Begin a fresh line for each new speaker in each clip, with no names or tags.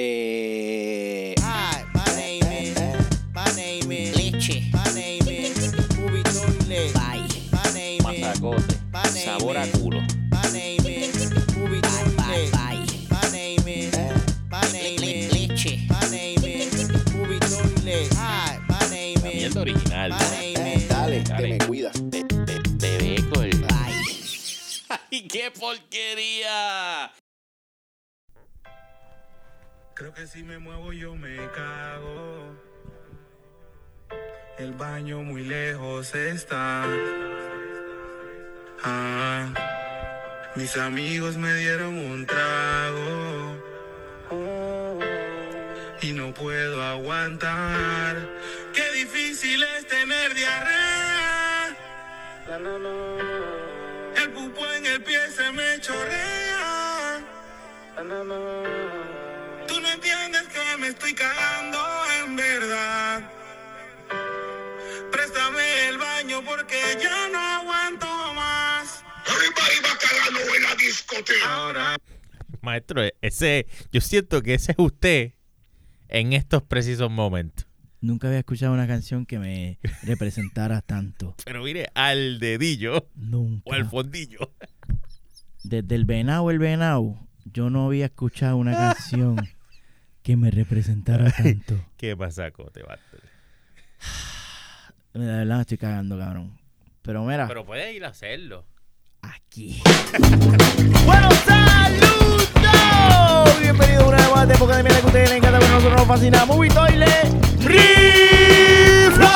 Eh,
Hi, my name is, my name is Leche. My name is Movie Toilet.
bye.
My name is,
Mazacote.
my name
Sabor a
is,
culo.
my name is Movie
Bye, bye,
Toilet.
bye.
My name is, my name is
Leche.
My name is Movie Toilet. Hi, my name is,
mierda original.
my name is.
Dale, te
Dale.
me cuidas.
De, de, de beco el-
Bye.
¡Ay, qué porquería!
Que si me muevo yo me cago. El baño muy lejos está. Ah, mis amigos me dieron un trago. Y no puedo aguantar. Qué difícil es tener diarrea. El pupo en el pie se me chorrea. Me estoy cagando en verdad. Préstame el baño porque ya no aguanto más. Everybody va cagando en la discoteca. Ahora.
Maestro, ese, yo siento que ese es usted en estos precisos momentos.
Nunca había escuchado una canción que me representara tanto.
Pero mire, al dedillo
Nunca.
o al fondillo.
Desde el venado, el venado, yo no había escuchado una canción que me representara tanto.
¿Qué mazacote, Master?
De verdad me estoy cagando, cabrón. Pero mira,
Pero puede ir a hacerlo.
aquí. bueno, saludos. Bienvenido a una nueva época de mierda que a ustedes les encanta, pero nosotros nos fascina. Movie Toilet Reflox.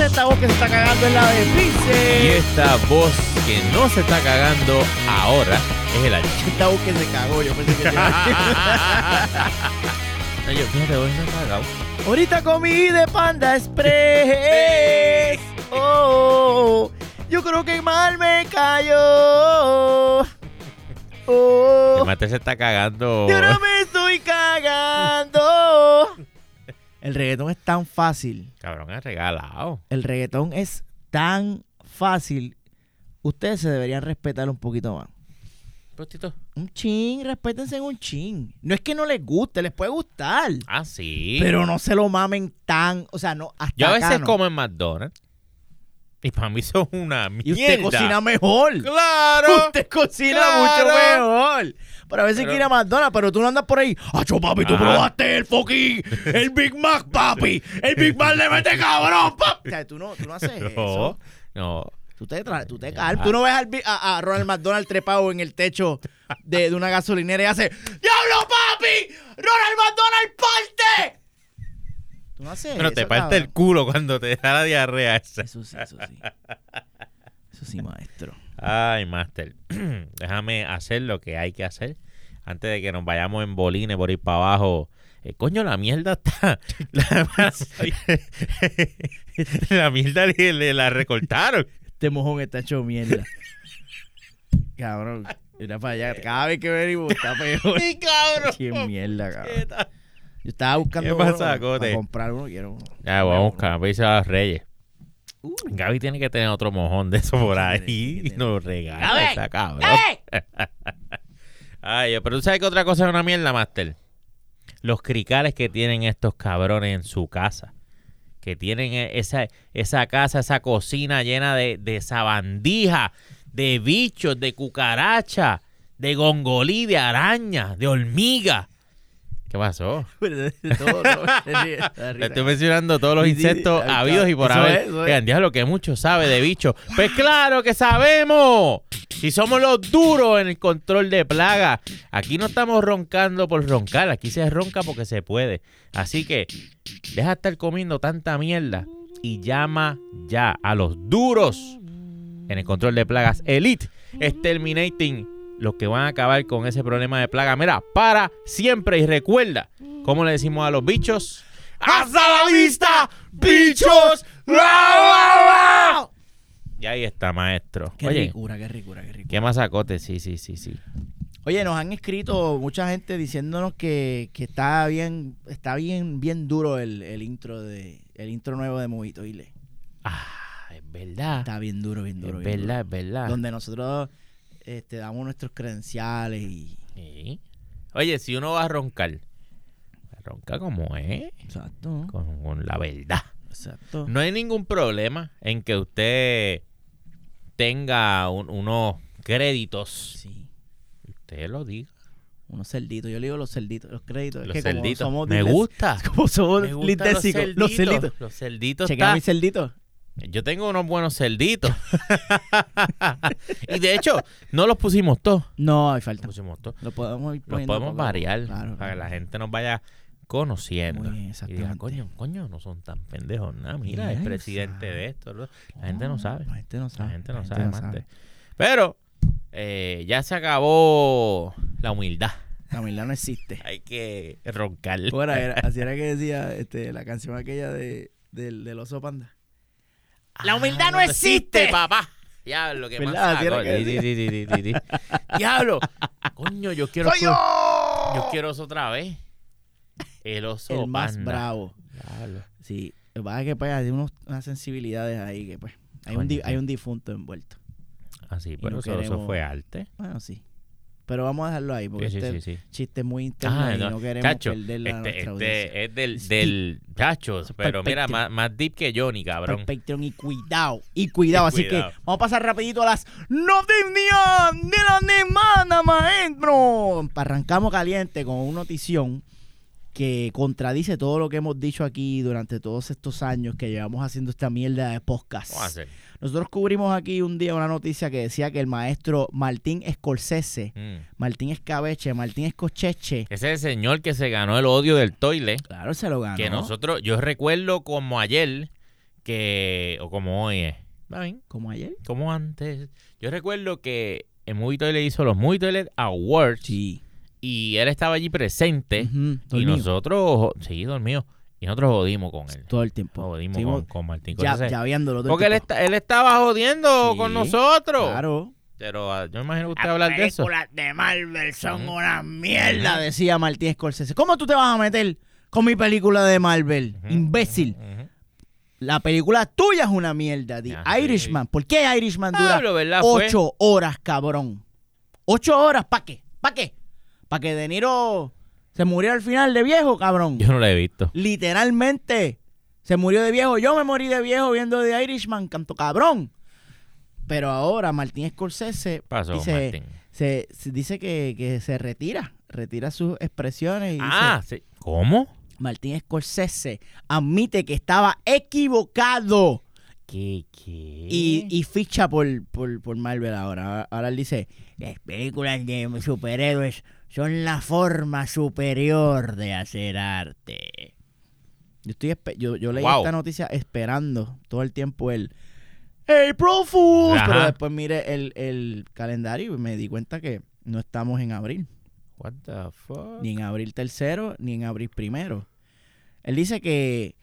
Esta voz que se está cagando en la de
Y
Pixel.
esta voz que no se está cagando ahora es el.
Esta voz que se cagó, yo pensé que
No, yo, fíjate, hoy no he cagado.
Ahorita comí de Panda Express. Oh, yo creo que mal me cayó. Oh,
El Master se está cagando.
yo no me estoy cagando. El reggaetón es tan fácil.
Cabrón, es regalado.
El reggaetón es tan fácil. Ustedes se deberían respetar un poquito más.
Prostito.
Un chin, respétense en un chin. No es que no les guste, les puede gustar.
Ah, sí.
Pero no se lo mamen tan. O sea, no. Hasta
Yo a
acá
veces
no.
como en McDonald's. Y para mí son una mierda.
Y usted cocina mejor.
¡Claro!
Usted cocina
Claro.
mucho mejor. Pero a veces
Pero-
quiere ir a McDonald's, pero tú no andas por ahí. ¡Acho, papi! Tú probaste el fucking. El Big Mac, papi. El Big Mac le mete cabrón, papi. O sea, tú no, tú no haces
No,
eso.
no.
Tú te, tú te calmas. Tú no ves al a, a Ronald McDonald trepado en el techo de, de una gasolinera y hace ¡Diablo, papi! ¡Ronald McDonald parte! Tú no haces
Pero te parte el culo cuando te da la diarrea esa.
Eso sí, eso sí. Eso sí, maestro.
Ay, Master. Déjame hacer lo que hay que hacer antes de que nos vayamos en bolines por ir para abajo. Eh, coño, la mierda está. La, la mierda le, le la recortaron.
Este mojón está hecho mierda. cabrón. Mira para allá. Cada vez que venimos está peor.
¡Sí, cabrón!
Qué mierda, cabrón. Yo estaba buscando
¿Qué
uno
pasa, Cote?
para comprar uno. Quiero uno.
Ya, vamos a buscar. Voy a los Reyes.
Uh.
Gaby tiene que tener otro mojón de eso por
tiene
ahí y nos regala esa cabrón. Ay, pero tú sabes que otra cosa es una mierda, Master. Los cricales que tienen estos cabrones en su casa. Que tienen e- esa, esa casa, esa cocina llena de, de sabandija, de bichos, de cucaracha, de gongolí, de araña, de hormiga. ¿Qué pasó?
Todo, todo.
Estoy mencionando todos los insectos habidos y por haber. Oigan, diablo, que mucho sabe de bichos. Pues claro que sabemos. Si somos los duros en el control de plaga. Aquí no estamos roncando por roncar. Aquí se ronca porque se puede. Así que deja de estar comiendo tanta mierda y llama ya a los duros en el control de plagas. Elite Exterminating los que van a acabar con ese problema de plaga. Mira, para siempre y recuerda, ¿cómo le decimos a los bichos? ¡Hasta la vista, bichos! Y ahí está, maestro.
Qué
Oye,
ricura, qué ricura, qué ricura.
qué masacote, sí, sí, sí, sí.
Oye, nos han escrito mucha gente diciéndonos que, que está bien, está bien, bien duro el, el intro de, el intro nuevo de Movito Ile.
Ah, es verdad.
Está bien duro, bien duro.
Es
bien
verdad,
duro.
es verdad.
Donde nosotros este, damos nuestros credenciales y,
Sí. Oye, si uno va a roncar, ronca como es,
Exacto.
con, con la verdad.
Exacto.
No hay ningún problema en que usted tenga un- unos créditos.
Sí.
Usted lo diga.
Unos cerditos. Yo le digo los cerditos, los créditos.
Los
es que como
cerditos.
somos
Me gusta.
Como somos
Me los
disléxicos, los cerditos.
cerditos. Los cerditos.
Chequea mis cerditos.
Yo tengo unos buenos cerditos. y de hecho, no los pusimos todos.
No, hay
Los
falta.
pusimos todos.
Lo podemos ir
Los podemos variar
Claro,
para que la gente nos vaya conociendo.
Muy
y diga, coño, coño, no son tan pendejos. nada mira,
no
presidente
sabe.
de esto. ¿no? La gente no sabe.
La gente no sabe.
La gente no
la
sabe, mante. Pero eh, ya se acabó la humildad.
La humildad no existe.
Hay que roncar.
Bueno, era- así era que decía este, la canción aquella de, del, del oso panda. La humildad
Ah,
no existe.
papá. Diablo, que más. Diablo. Coño, yo quiero.
¡Soy yo!
Yo quiero oso otra vez. El oso
El más
panda.
bravo.
Diablo.
Sí, lo que pasa es que pues, hay unos, unas sensibilidades ahí que pues hay un,
Coño,
hay un difunto envuelto.
Así,
Y
pero
no
eso, eso fue arte.
Bueno, sí. Pero vamos a dejarlo ahí porque
Sí, sí,
este
sí,
chiste es muy interno
Ah,
y
no,
no queremos
chacho,
perderle a
este,
nuestra
este
audiencia.
es del, del chacho, pero mira, más, más deep que Johnny, cabrón.
Patreon y cuidado, y cuidado.
Y
Así
cuidado.
que vamos a pasar rapidito a las noticias de la semana, maestro. Arrancamos caliente con una notición que contradice todo lo que hemos dicho aquí durante todos estos años que llevamos haciendo esta mierda de podcast.
¿Cómo hacer?
Nosotros cubrimos aquí un día una noticia que decía que el maestro Martín Scorsese,
Mm.
Martín Escabeche, Martín Escocheche,
Ese es el señor que se ganó el odio del toile.
claro, se lo ganó.
Que nosotros, yo recuerdo como ayer, que, o como hoy es.
Como ayer.
Como antes. Yo recuerdo que el Movie Toilet hizo los Movie Toilet Awards
Sí.
y él estaba allí presente y nosotros, sí, dormido, y nosotros jodimos con él.
Todo el tiempo.
Jodimos con, con Martín
ya,
Scorsese.
ya viéndolo todo el
Porque él, está- él estaba jodiendo
Sí,
con nosotros.
Claro.
Pero ah, yo me imagino que usted hablar de eso.
de Marvel son una mierda, decía Martín Scorsese. ¿Cómo tú te vas a meter con mi película de Marvel? Imbécil. La película tuya es una mierda. The
sí.
Irishman. ¿Por qué Irishman dura
Pablo, ¿verdad? Fue-
ocho horas, cabrón? ¿Ocho horas? ¿Para qué? ¿Para qué? ¿Para que De Niro se muriera al final de viejo, cabrón?
Yo no lo he visto.
Literalmente. Se murió de viejo. Yo me morí de viejo viendo The Irishman, canto cabrón. Pero ahora Martín Scorsese
Pasó,
dice,
Martín.
se, se dice que, que se retira. Retira sus expresiones y
Ah,
dice,
sí. ¿Cómo?
Martín Scorsese admite que estaba equivocado
¿Qué? ¿Qué?
y, y ficha por, por, por Marvel ahora. Ahora él dice, las películas de superhéroes son la forma superior de hacer arte. Yo, estoy yo, yo leí
Wow.
esta noticia esperando todo el tiempo el April Fools,
Ajá.
pero después mire el, el calendario y me di cuenta que no estamos en abril,
What the fuck?
ni en abril tercero, ni en abril primero. Él dice que,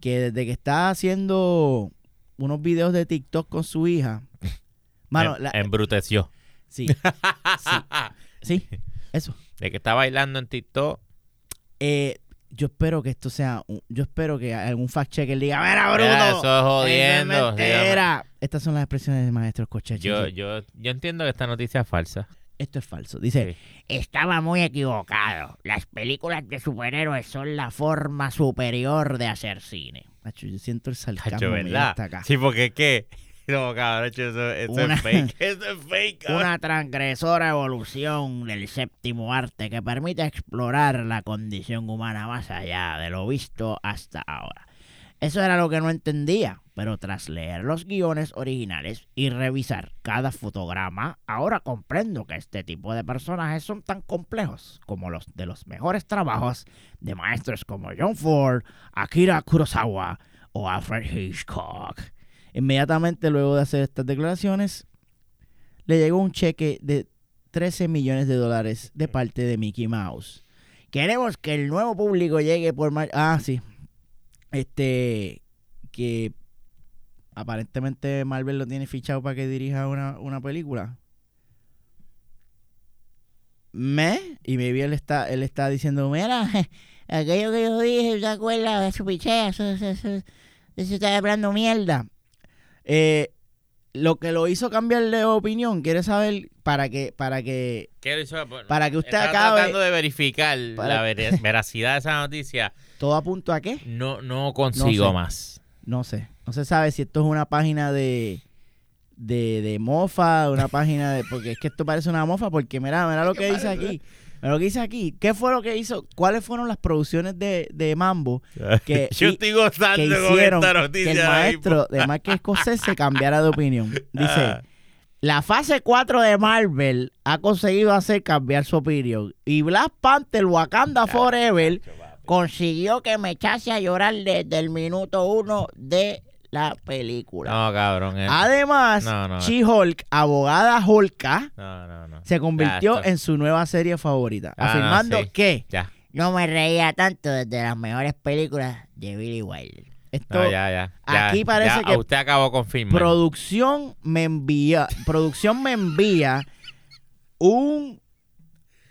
que desde que está haciendo unos videos de TikTok con su hija, mano,
Em-
la-
embruteció.
sí, sí, sí, eso.
De que está bailando en TikTok.
Eh, yo espero que esto sea, un- yo espero que algún fact checker diga, mira, bruto,
Ya, eso es jodiendo.
mentira". Estas son las expresiones del maestro Cocheche.
Yo, yo, yo entiendo que esta noticia es falsa.
Esto es falso. Dice,
Sí.
estaba muy equivocado. Las películas de superhéroes son la forma superior de hacer cine. Nacho, yo siento el sarcasmo
Cacho,
mío
¿verdad?
hasta acá.
Sí, porque es que. No, cabrón, eso, eso
Una-
es fake. Eso es fake, cabrón.
Una transgresora evolución del séptimo arte que permite explorar la condición humana más allá de lo visto hasta ahora. Eso era lo que no entendía, pero tras leer los guiones originales y revisar cada fotograma, ahora comprendo que este tipo de personajes son tan complejos como los de los mejores trabajos de maestros como John Ford, Akira Kurosawa o Alfred Hitchcock. Inmediatamente luego de hacer estas declaraciones, le llegó un cheque de 13 millones de dólares de parte de Mickey Mouse. Queremos que el nuevo público llegue por... mar- Ah, sí. Este... Que aparentemente Marvel lo tiene fichado para que dirija una, una película. Me y maybe él está, él está diciendo, mira, aquello que yo dije, ¿te acuerdas? Eso, eso, eso, eso está hablando mierda. Eh, lo que lo hizo cambiar de opinión, quiere saber para que, para que, para que usted acabe
tratando de verificar
Para-
la ver- veracidad de esa noticia.
todo apunto a qué.
No, no consigo
sé.
más.
No sé. No se sabe si esto es una página de, de, de mofa, una página de. Porque es que esto parece una mofa, porque mira, mira lo que dice aquí. Mira lo que dice aquí. ¿Qué fue lo que hizo? ¿Cuáles fueron las producciones de, de Mambo Que-
Yo
y-
estoy gozando
que
con
hicieron
esta
que
noticia.
el
ahora
maestro de Michael Scorsese cambiara de opinión? Dice.
Ah.
La fase 4 de Marvel ha conseguido hacer cambiar su opinión. Y Black Panther Wakanda Forever consiguió que me echase a llorar desde el minuto 1 de la película.
No, cabrón. eh.
Además,
No, no.
She-Hulk, abogada Hulka,
No, no, no.
se convirtió
Ya, esto-
en su nueva serie favorita,
Ah, no,
afirmando
sí.
que
Ya.
no me reía tanto desde las mejores películas de Billy Wilder. Esto,
No, ya,
aquí parece que
Usted acabó con
producción me envía, producción me envía un,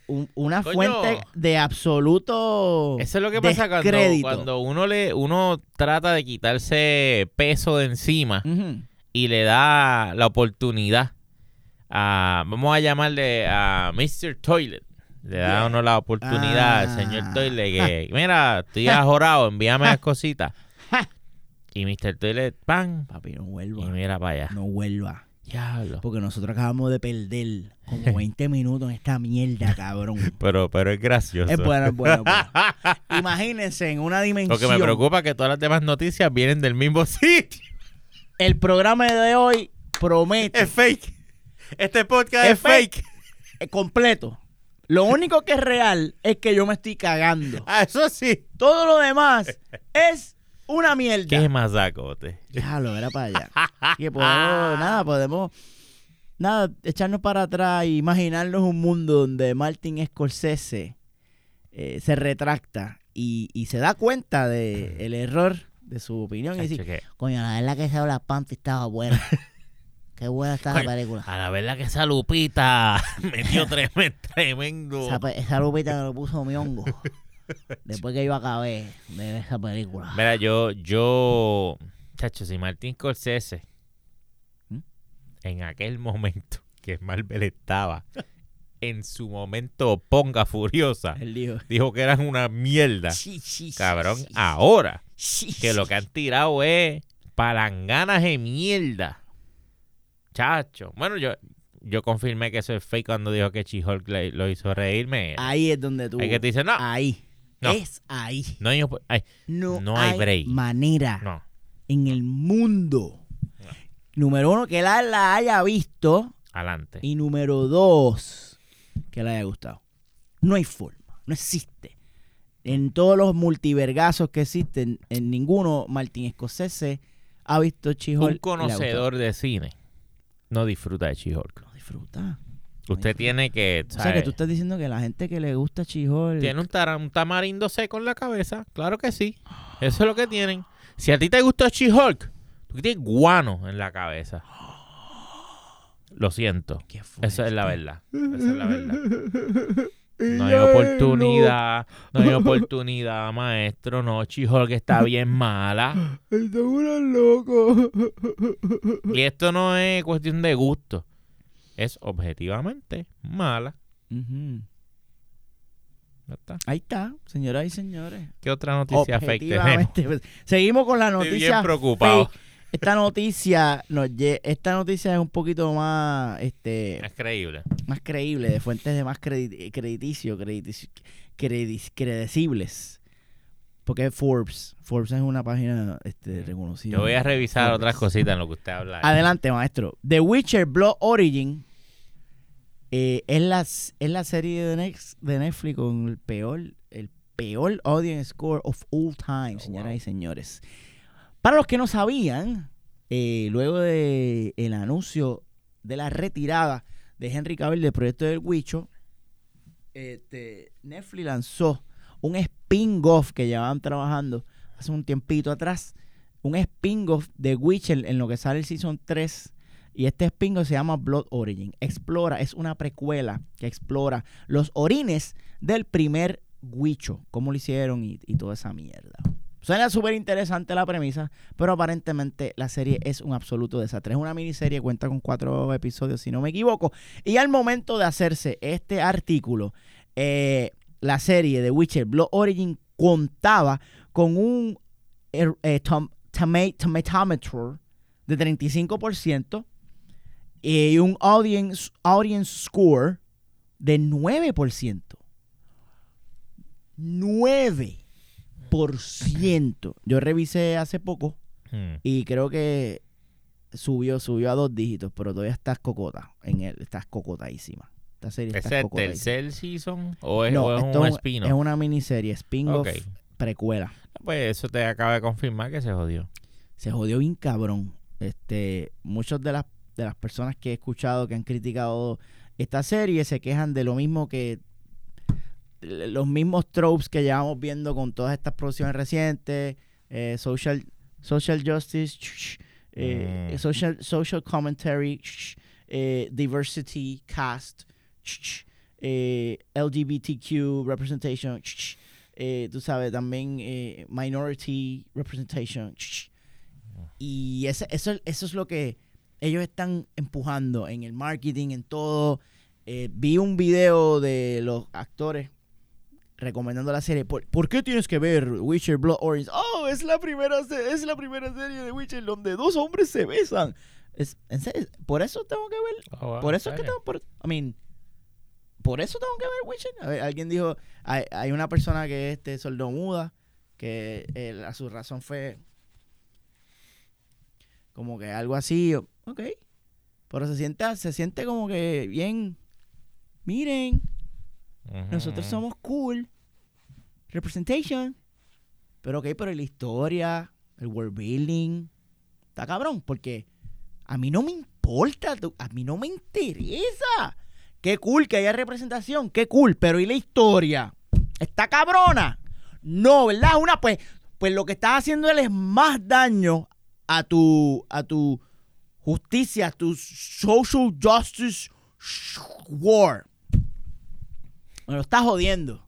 un- una
Coño.
fuente de absoluto
Eso es lo que pasa cuando, cuando uno le uno trata de quitarse peso de encima y le da la oportunidad a, vamos a llamarle a Mr. Toilet. Le da
Yeah.
uno la oportunidad al
Ah.
señor Toilet que, mira, estoy ajorado, envíame las cositas. Y Mr. Toilet, pan,
Papi, no
y
vuelva.
mira para allá.
No vuelva.
Diablo.
Porque nosotros acabamos de perder como 20 minutos en esta mierda, cabrón.
Pero, pero es gracioso.
Es bueno, es bueno, es bueno. Imagínense en una dimensión.
Lo que me preocupa es que todas las demás noticias vienen del mismo sitio.
El programa de hoy promete
Es fake. Este podcast
Es
es, fake.
eh, completo. Lo único que es real es que yo me estoy cagando.
Ah, eso sí.
Todo lo demás es una mierda.
¿Qué masacote?
Déjalo, era para allá. que podemos, nada, podemos, nada, echarnos para atrás e imaginarnos un mundo donde Martin Scorsese eh, se retracta y, y se da cuenta de el error de su opinión y dice, coño, la verdad que esa Black Panther estaba buena. Qué buena está la
Coño,
película.
A la verdad que esa Lupita metió tremendo. tremendo.
Esa, esa lupita me lo puso mi hongo. Después que yo acabé de ver esa película.
Mira, yo, yo, chacho, si Martín Scorsese,
¿Mm?
en aquel momento que Marvel estaba, en su momento ponga furiosa,
dijo.
dijo que eran una mierda.
"Sí, sí,
Cabrón,
sí,
ahora
sí,
que lo
sí".
que han tirado es palanganas de mierda. Chacho. Bueno, yo, yo confirmé que eso es fake cuando dijo que She-Hulk lo hizo reírme.
Ahí es donde tú.
Hay que te dice, no,
Ahí.
No.
Es ahí.
no, hay op- ay,
No,
No hay
hay,
break.
manera
no.
en el mundo. Número uno, que la, la haya visto.
Adelante.
Y número dos, que le haya gustado. No hay forma. No existe. En todos los multivergazos que existen, en ninguno Martín Scorsese ha visto She-Hulk
Un conocedor de cine no disfruta de She-Hulk.
No disfruta.
Usted tiene que,
O sea, que tú estás diciendo que la gente que le gusta She-Hulk...
Tiene un, tara- un tamarindo seco en la cabeza. Claro que sí. Eso es lo que tienen. Si a ti te gustó She-Hulk, tú tienes guano en la cabeza. Lo siento.
Qué.
Esa es la verdad. Esa es la verdad. No hay oportunidad. No hay oportunidad, maestro. No, She-Hulk está bien mala.
Está uno loco.
Y esto no es cuestión de gusto. Es objetivamente mala. Ya está.
Ahí está, señoras y señores.
¿Qué otra noticia fake tenemos?
Pues, Seguimos con la
Estoy
noticia
bien preocupado.
fake. Esta noticia nos esta noticia es un poquito más este
Es creíble.
más creíble, de fuentes de más credi- crediticio, crediticio- credis- credecibles. Porque es Forbes. Forbes es una página este, reconocida.
Yo voy a revisar
Forbes.
otras cositas en lo que usted habla.
Adelante, maestro. The Witcher Blood Origin eh, es, la, es la serie de, de Netflix con el peor, el peor audience score of all time,
Oh,
señoras
wow.
y señores. Para los que no sabían, eh, luego del el anuncio de la retirada de Henry Cavill del proyecto del Wicho, este, Netflix lanzó un spin-off que llevaban trabajando hace un tiempito atrás, un spin-off de Witcher en lo que sale el Season 3. Y este spin-off se llama Blood Origin. Explora, es una precuela que explora los orines del primer Wicho, cómo lo hicieron y, y toda esa mierda. Suena súper interesante la premisa, pero aparentemente la serie es un absoluto desastre. Es una miniserie, cuenta con cuatro episodios, si no me equivoco. Y al momento de hacerse este artículo, eh, la serie de Witcher Blood Origin contaba con un er- eh, tom- toma- tomatometer de 35% y un audience, audience score de 9%. 9%. Yo revisé hace poco
Hmm.
y creo que subió, subió a dos dígitos, pero todavía estás cocota. En él, estás cocotadísima. Esta serie está
¿Ese es el tercer season o es,
No,
o es
esto
un
es-
spin
es una miniserie, spin-off, precuela.
Pues eso te acaba de confirmar que se jodió.
Se jodió bien cabrón. Este, muchas de las, de las personas que he escuchado que han criticado esta serie se quejan de lo mismo que los mismos tropes que llevamos viendo con todas estas producciones recientes, eh, social, social justice, eh,
Mm.
social, social commentary, eh, diversity, cast, LGBTQ representation, tú sabes, también minority representation. Y ese- eso, eso es lo que ellos están empujando en el marketing, en todo. Eh, vi un video de los actores recomendando la serie. ¿Por, por qué tienes que ver Witcher Blood Orange? Oh, es la primera es la primera serie de Witcher donde dos hombres se besan. Es, en serio, por eso tengo que ver.
Oh, wow,
por eso es que tengo por, I mean, por eso tengo que ver Witcher. A ver, alguien dijo, hay, hay una persona que es este sordomuda que eh, a su razón fue como que algo así, ok. Pero se siente, se siente como que bien, miren, nosotros somos cool. Representation. Pero ok, pero la historia, el world building, está cabrón, porque a mí no me importa, a mí no me interesa. Qué cool que haya representación, qué cool, pero ¿y la historia? ¿Está cabrona? No, ¿verdad? Una, pues, pues lo que estás haciendo es más daño a tu, a tu justicia, tu social justice war. Me lo estás jodiendo.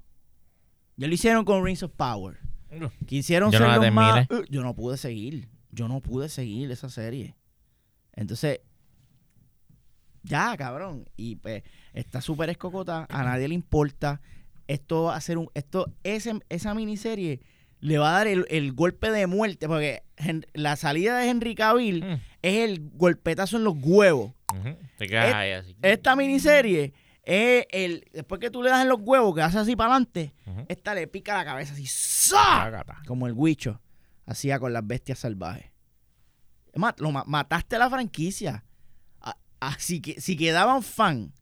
Ya lo hicieron con Rings of Power. Quisieron
Yo
ser
no la
los más... yo no pude seguir. Yo no pude seguir esa serie. Entonces... Ya, cabrón. Y pues está súper escocota. A nadie le importa. Esto va a ser un... Esto, ese, esa miniserie le va a dar el, el golpe de muerte. Porque Hen- la salida de Henry Cavill
Mm,
es el golpetazo en los huevos.
Te quedas
Et-
ahí así.
Esta miniserie es el... Después que tú le das en los huevos, que haces así para adelante, esta le pica la cabeza así.
Tácata.
Como el Huicho hacía con las bestias salvajes. Ma- lo ma- mataste a la franquicia. Así que si quedaban fan,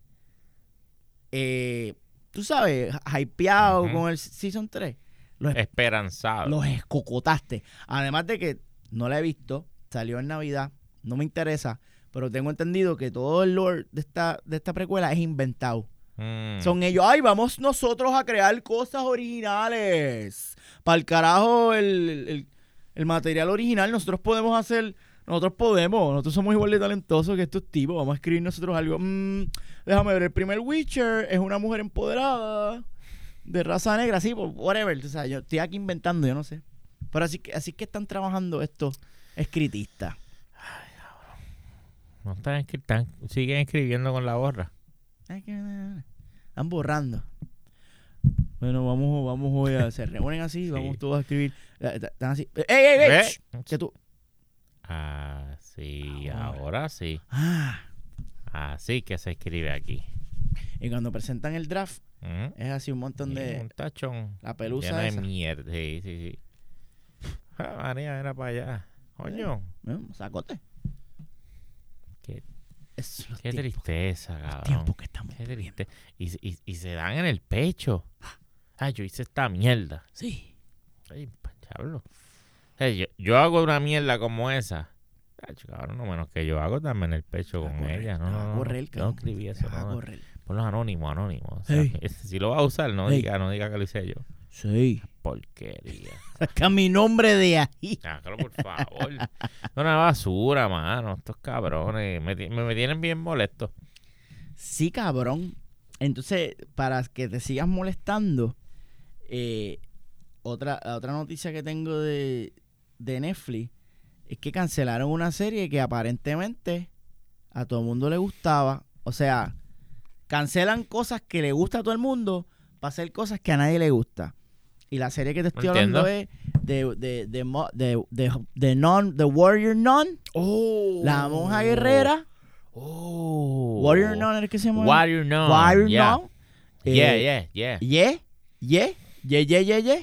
eh, tú sabes, hypeado
Ujú.
con el Season 3, los,
Esperanzado.
los escocotaste. Además de que no la he visto, salió en Navidad, no me interesa, pero tengo entendido que todo el lore de esta, de esta precuela es inventado.
Mm.
Son ellos, ay, vamos nosotros a crear cosas originales. Para el carajo, el, el- el material original, nosotros podemos hacer, nosotros podemos, nosotros somos igual de talentosos que estos tipos, vamos a escribir nosotros algo. Mm, déjame ver, el primer Witcher es una mujer empoderada, de raza negra, sí, pues, whatever. O sea, yo estoy aquí inventando, yo no sé. Pero así que, así que están trabajando estos escritistas.
No están, escri- están- siguen escribiendo con la borra.
Ay, Están borrando. Bueno, vamos, vamos hoy a. Se reúnen así, vamos todos a escribir. Eh, Están así. ¡Ey, ey, ey!
¿Ve?
Shh, Que tú.
Ah, sí,
Ahora.
ahora sí.
Ah.
Así que se escribe aquí.
Y cuando presentan el draft,
Ujú.
es así un montón de.
Un tachón.
La pelusa
lleno de
esa.
mierda. Sí, sí, sí. Ah, María, era para allá. Coño.
eh, Sacote.
Qué,
los
qué tristeza,
los
cabrón.
tiempos que estamos
Qué triste. Y, y, y se dan en el pecho. Ah, yo hice esta mierda.
Sí.
Ay, diablo. Eh, yo, yo hago una mierda como esa. Ay, cabrón, no menos que yo hago también el pecho con ella. No, no, no, no
cabrón.
escribí eso. No. Ponlos anónimos, anónimos. O sea,
Ey.
si lo vas a usar, no
Ey.
diga, no diga que lo hice yo.
Sí.
Porquería.
Saca mi nombre de ahí.
Sácalo, por favor. Es una basura, mano. Estos cabrones me, me, me tienen bien molesto.
Sí, cabrón. Entonces, para que te sigas molestando, eh, otra, la otra noticia que tengo de, de Netflix es que cancelaron una serie que aparentemente a todo el mundo le gustaba. O sea, cancelan cosas que le gusta a todo el mundo para hacer cosas que a nadie le gusta. Y la serie que te estoy
Entiendo.
hablando es de, de, de, de, de, de non, The Warrior Nun,
Oh.
la monja guerrera.
Oh.
Warrior Nun es que se llama.
Warrior Nun.
Warrior
yeah.
Nun.
Yeah,
Eh,
yeah, yeah.
Yeah, yeah, yeah, yeah, yeah, yeah.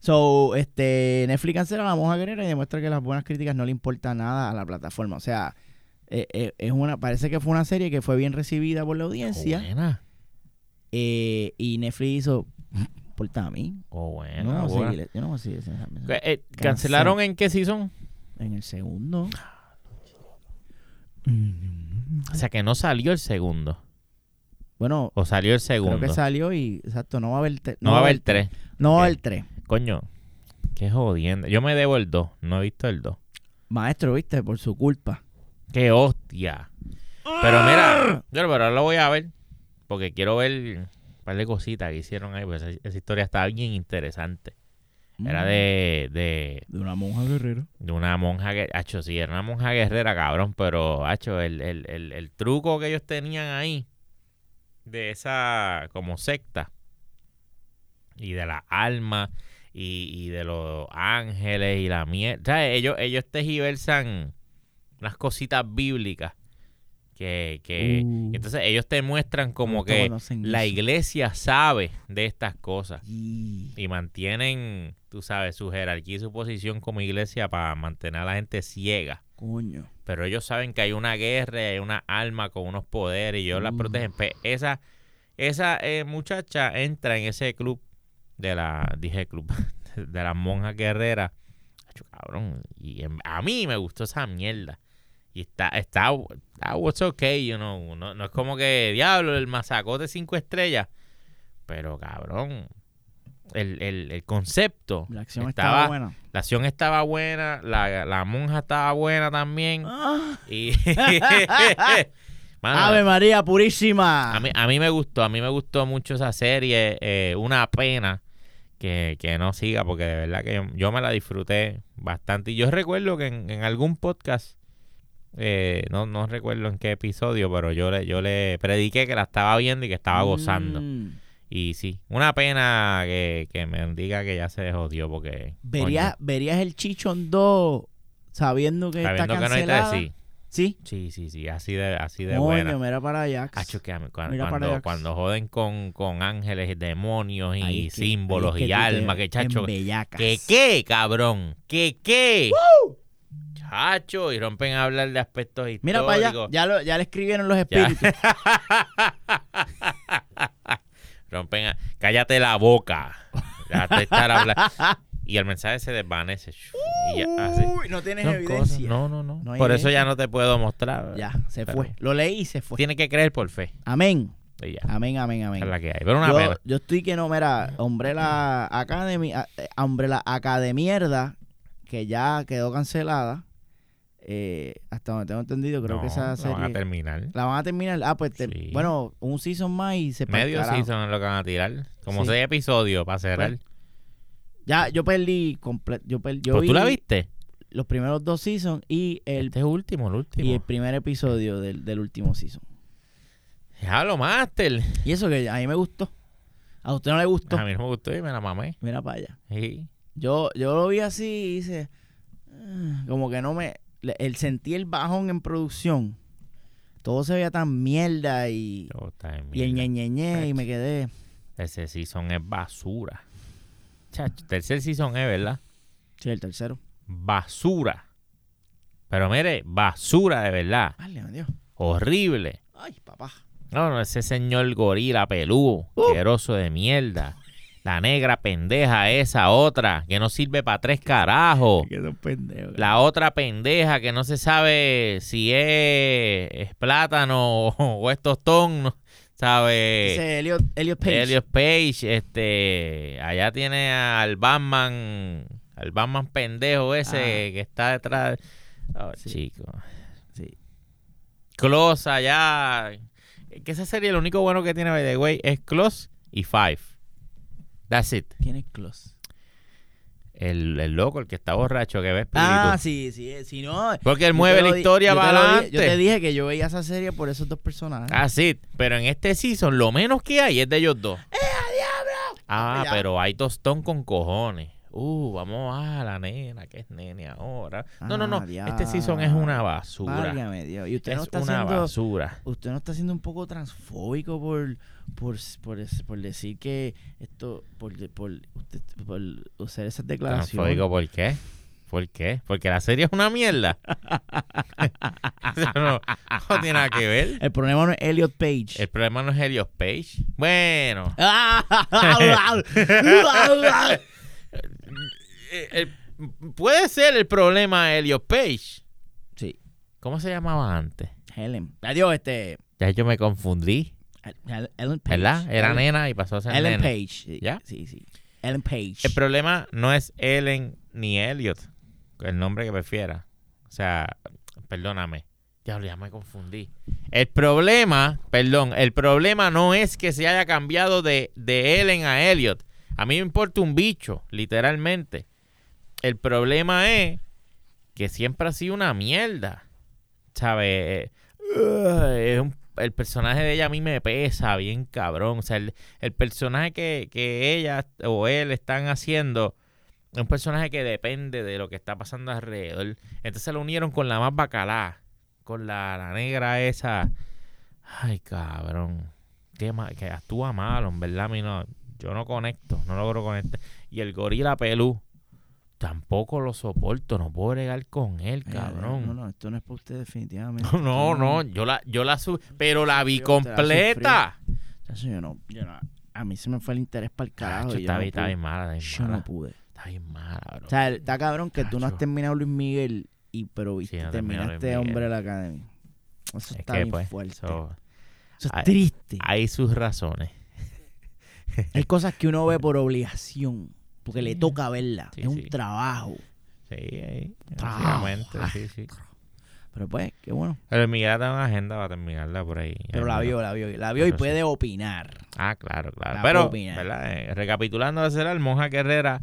So, este, Netflix cancela la monja guerrera y demuestra que las buenas críticas no le importa nada a la plataforma. O sea, eh, eh, es una, parece que fue una serie que fue bien recibida por la audiencia
Buena.
eh, y Netflix hizo, importa a mí.
Oh, buena,
Yo no voy a
buena.
seguir- yo no voy a seguir esa- esa-
¿Cancelaron en qué season?
en el segundo.
O sea que no salió el segundo.
Bueno,
O salió el
creo
segundo.
que salió y, exacto, no va a haber, te-
no va a haber tres.
No va a haber tres.
Coño, qué jodiendo. Yo me debo el 2, no he visto el 2.
Maestro, viste, por su culpa.
Qué hostia. Pero mira, yo pero ahora lo voy a ver. Porque quiero ver un par de cositas que hicieron ahí. Pues esa, esa historia está bien interesante. Era
Mm.
de, de,
De una monja guerrera.
de una monja que. Hacho, sí, era una monja guerrera, cabrón. Pero, hacho, el, el, el, el truco que ellos tenían ahí. De esa como secta. Y de las almas. Y, y de los ángeles y la mierda. Ellos, ellos tejiversan unas cositas bíblicas. Que, que
Uh.
entonces ellos te muestran como que la iglesia sabe de estas cosas
Y-
y mantienen, tú sabes, su jerarquía y su posición como iglesia para mantener a la gente ciega.
Coño.
Pero ellos saben que hay una guerra, y hay una alma con unos poderes y ellos las
Uh.
protegen. Pe- esa esa eh, muchacha entra en ese club de la, dije club, de las monjas guerreras. Cabrón, y en- a mí me gustó esa mierda. Y está, está, está what's okay, you know. No, no es como que, diablo, el masacote cinco estrellas. Pero, cabrón, el, el, el concepto
La acción
estaba,
estaba buena.
la acción estaba buena, la, la monja estaba buena también.
Ah.
Y Mano,
Ave María Purísima.
a mí, a mí me gustó, a mí me gustó mucho esa serie. eh, una pena que, que no siga, porque de verdad que yo, yo me la disfruté bastante. Y yo recuerdo que en, en algún podcast, eh, no, no recuerdo en qué episodio, pero yo le, yo le prediqué que la estaba viendo y que estaba gozando.
Mm.
Y sí, una pena que, que me diga que ya se jodió, porque.
¿Verías, ¿Verías el Chichon 2 sabiendo que está
sabiendo que no hay sí.
Sí.
Sí, sí, sí, así de, así de buena.
mira para allá.
Que cuando, cuando, cuando joden con, con ángeles demonios y
Ahí que-
símbolos y
que
almas, que chacho.
embellacas.
¿Qué qué, cabrón? ¿Qué qué? Chacho, y rompen a hablar de aspectos históricos.
Mira para allá. Ya, lo, ya le escribieron los espíritus.
rompen a... Cállate la boca. Déjate estar hablando. Y el mensaje se desvanece. Y ya, así.
Uy, no tienes
Son
evidencia.
cosas- No, no, no.
No
Por eso ya no te puedo mostrar.
Ya, se
Pero
fue. Lo leí y se fue.
Tienes que creer por fe.
Amén. Amén, amén, amén.
Es la que hay. Pero una
yo,
pena.
yo estoy que no, mira, Umbrella Academy, a- eh, Umbrella Academierda, que ya quedó cancelada. Eh, hasta donde tengo entendido, creo
No,
que esa
la
serie.
van a terminar.
la van a terminar. Ah, pues, te-
Sí.
bueno, un season más y se
Medio season es lo que van a tirar. Como
Sí.
seis episodios para cerrar.
Ya, yo perdí completo. Yo, per- yo
¿Pero
vi
tú la viste?
los primeros dos seasons y el,
Este es último, el último.
y el primer episodio del, del último season.
Déjalo, Master.
Y eso que a mí me gustó. A usted no le gustó.
A mí no me gustó y me la mamé.
Mira para allá.
Sí.
Yo, yo lo vi así y hice. "Ah", Como que no me. El sentí el bajón en producción. Todo se veía tan mierda y.
Todo está en
Y el
mierda.
ñeñeñe y me quedé.
Ese season es basura. Chacho, tercer season es, ¿verdad?
Sí, el tercero.
Basura. Pero mire, basura de verdad.
Vale.
Horrible.
Ay, papá.
No, no, ese señor gorila peludo,
Uh.
asqueroso de mierda. La negra pendeja esa otra, que no sirve para tres carajos.
Que son pendejos.
La otra pendeja que no se sabe si es, es plátano o, es tostón, no ¿sabe?
Ese Elliot, Elliot Page.
Elliot Page, este, allá tiene al Batman, al Batman pendejo ese
Ah.
que está detrás. Oh,
Sí.
chico.
Sí.
Close allá. Que esa serie lo único bueno que tiene, by the way, es Close y Five. That's it.
¿Quién es Close?
el, el loco, el que está borracho, que ve espíritu.
Ah, sí, sí, sí, no.
Porque él mueve la historia para adelante.
Yo te dije que yo veía esa serie por esos dos personajes.
Ah, sí, pero en este season lo menos que hay es de ellos dos.
¡Eh, diablo!
Ah,
Ya.
pero hay tostón con cojones. Uh, vamos a la nena, que es nene ahora. No, no, no.
Ah,
Este season es una basura.
Válgame Dios. Y usted
Es
no está
una
haciendo...
basura.
Usted no está siendo un poco transfóbico por, por, por, por decir que esto, por, por, usted, por usar esas declaraciones.
Transfóbico, ¿por qué? ¿Por qué? Porque la serie es una mierda. Eso no, no tiene nada que ver.
El problema no es Elliot Page.
El problema no es Helios Page. Bueno, eh, puede ser el problema Helios Page.
sí,
¿Cómo se llamaba antes?
Helen. Adiós, este.
Ya yo me confundí,
Ellen Page.
¿verdad? Era
Ellen-
nena y pasó a ser
Ellen. Page.
¿Ya?
Sí, sí. Ellen Page.
El problema no es Ellen ni Elliot, el nombre que prefiera. O sea, perdóname. Ya, ya me confundí. El problema, perdón, el problema no es que se haya cambiado de, de Ellen a Elliot. A mí me importa un bicho, literalmente. El problema es que siempre ha sido una mierda. ¿Sabes? es un- el personaje de ella a mí me pesa bien cabrón. O sea, el, personaje que, que ella o él están haciendo es un personaje que depende de lo que está pasando alrededor. Entonces lo unieron con la más bacalá, con la, la negra esa. Ay, cabrón. Ma- que actúa mal, en verdad. A mí no, yo no conecto, no logro conectar. Y el gorila pelú, tampoco lo soporto, no puedo bregar con él, cabrón.
No, no, esto no es para usted, definitivamente.
No, no, yo la, yo la subí, pero la vi
la
completa.
Chacho, yo no, yo no- A mí se me fue el interés para el carajo.
Cacho, está,
no
bien, está
pude.
bien mala, está bien
Yo
mala.
no pude.
Está bien mala, bro.
O sea, está cabrón que tú no has terminado Luis Miguel, y pero
Sí,
viste,
no terminé
terminaste. Hombre de la Academia. Eso
es
está
que,
bien
pues,
fuerte.
eso-
Eso es
hay-
triste.
hay sus razones.
Hay cosas que uno ve por obligación, porque le toca verla.
Sí,
es un
sí.
trabajo.
Sí, ahí,
Trabajo.
básicamente, sí, sí.
Pero pues, qué bueno.
Pero está en una agenda va a terminarla por ahí.
Pero la vio, la vio, la vio y
sí.
puede opinar.
Ah, claro, claro.
La
Pero. ¿verdad? Eh, recapitulando, será el Monja Guerrera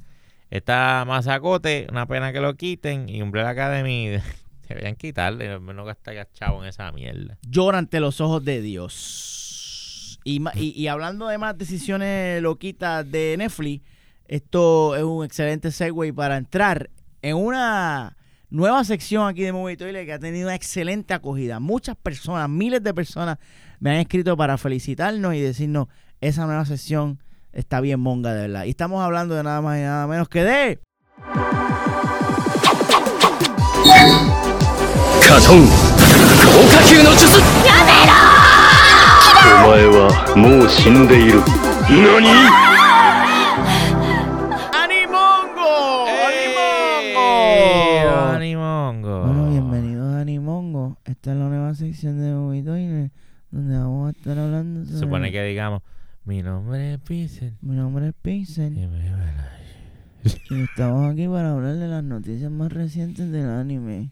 está mazacote, una pena que lo quiten. Y Umbrella Academy deberían quitarle, no gastar chavo en esa mierda.
Llora ante los ojos de Dios. Y, y, y hablando de más decisiones loquitas de Netflix, esto es un excelente segue para entrar en una nueva sección aquí de Movie Toilet que ha tenido una excelente acogida. Muchas personas, miles de personas me han escrito para felicitarnos y decirnos esa nueva sección está bien monga de verdad. Y estamos hablando de nada más y nada menos que de...
カ
Esta es la nueva sección de Movie Toilet, donde vamos a estar hablando.
Se supone que digamos, mi nombre es Pixel.
Mi nombre es
y
Pixel
me
y estamos aquí para hablar de las noticias más recientes del anime.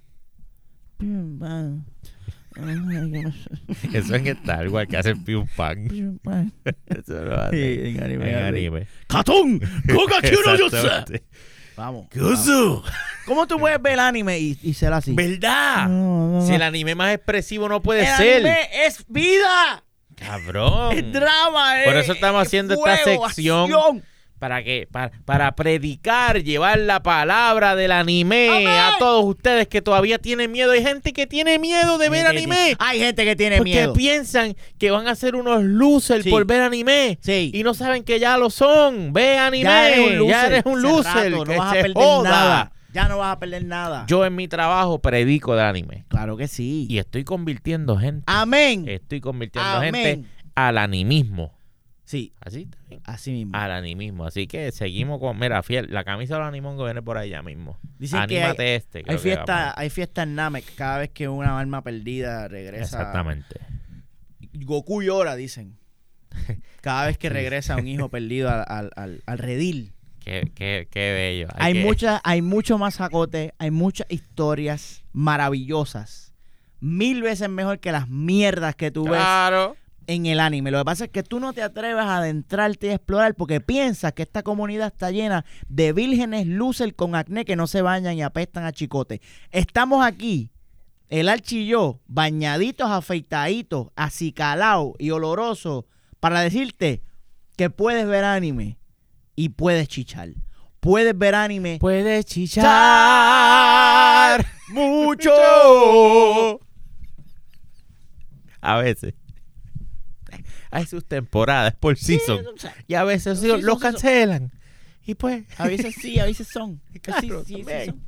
Pim, pam. Que no.
Eso es en Star Wars que hacen Pium Pan. Eso lo hacen
Sí, en anime,
en
anime.
anime.
¡Katón!
Exactamente.
Vamos.
Kuzu.
¿Cómo tú puedes ver el anime y, y ser así?
¿Verdad?
No, no,
Si el anime más expresivo no puede
El
ser.
anime es vida,
Cabrón.
es drama,
Por
es-
eso estamos
es
haciendo esta sección.
acción.
¿Para qué? Para, para predicar, llevar la palabra del anime
Amén.
a todos ustedes que todavía tienen miedo. Hay gente que tiene miedo de ver
que
anime.
tiene- Hay gente que tiene
Porque
miedo.
piensan que van a ser unos losers
Sí.
por ver anime.
Sí.
Y no saben que ya lo son. Ve anime.
Ya eres un loser.
Ya eres un loser.
rato,
que
no vas a perder
joda.
nada. Ya no vas a perder nada.
Yo en mi trabajo predico de anime.
claro que sí.
Y estoy convirtiendo gente.
Amén.
Estoy convirtiendo
Amén.
gente al animismo.
Sí,
Así también.
así mismo.
Al animismo. Así que seguimos con. Mira, fiel. La camisa del animongo viene por allá mismo.
Dicen que
Anímate este. creo
Hay
que
fiesta,
vamos.
hay fiesta en Namek cada vez que una alma perdida regresa.
Exactamente.
Goku llora, dicen. Cada vez que regresa un hijo perdido al, al, al- al redil.
Qué, qué, qué bello.
Hay,
que-
mucha, hay mucho más jacote, hay muchas historias maravillosas. Mil veces mejor que las mierdas que tú ves
Claro.
En el anime. Lo que pasa es que tú no te atreves a adentrarte y a explorar porque piensas que esta comunidad está llena de vírgenes luces con acné que no se bañan y apestan a chicote. Estamos aquí, el Archi y yo, bañaditos, afeitaditos, acicalados y olorosos para decirte que puedes ver anime y puedes chichar. Puedes ver anime
Puedes chichar mucho. A veces. Hay sus temporadas por season.
o sea,
Y a veces
Sí,
los
sí, sí,
cancelan. Y pues.
A veces sí, a veces son.
Claro,
Sí, sí, sí son.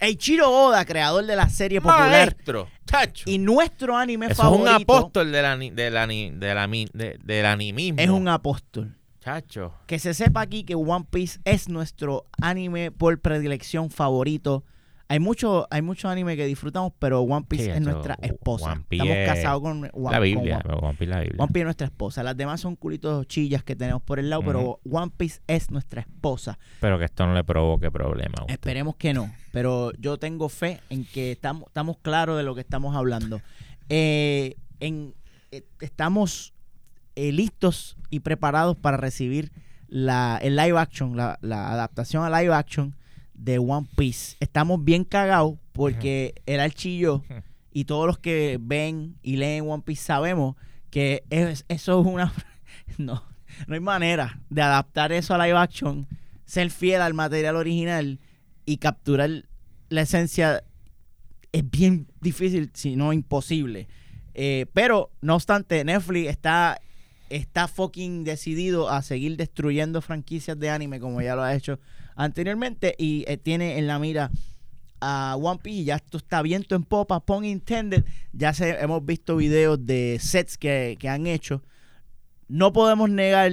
Eiichiro Oda, creador de la serie popular
Maestro, chacho.
y nuestro anime
Eso es
favorito,
un apóstol del, ani- del, ani- del, ami- de- del animismo.
es un apóstol.
chacho.
Que se sepa aquí que One Piece es nuestro anime por predilección favorito. Hay mucho, hay muchos animes que disfrutamos, pero One Piece
Sí,
es
eso,
nuestra esposa.
One Piece
Estamos
es
casados con, One-
La
con
Biblia.
One,
One Piece, la Biblia.
One Piece es nuestra esposa. Las demás son culitos chillas que tenemos por el lado, pero One Piece es nuestra esposa.
Pero que esto no le provoque problema. a usted.
Esperemos que no, pero yo tengo fe en que estamos, estamos claros de lo que estamos hablando. Eh, en, eh, estamos eh, listos y preparados para recibir la, el live action, la, la adaptación a live action de One Piece. Estamos bien cagados porque el archillo y todos los que ven y leen One Piece sabemos que es- eso es una... No, no hay manera de adaptar eso a live action, ser fiel al material original y capturar la esencia es bien difícil, si no imposible. Eh, pero, no obstante, Netflix está, está fucking decidido a seguir destruyendo franquicias de anime como ya lo ha hecho anteriormente y eh, tiene en la mira a One Piece ya esto está viento en popa, pun intended. Ya se, hemos visto videos de sets que, que han hecho. No podemos negar...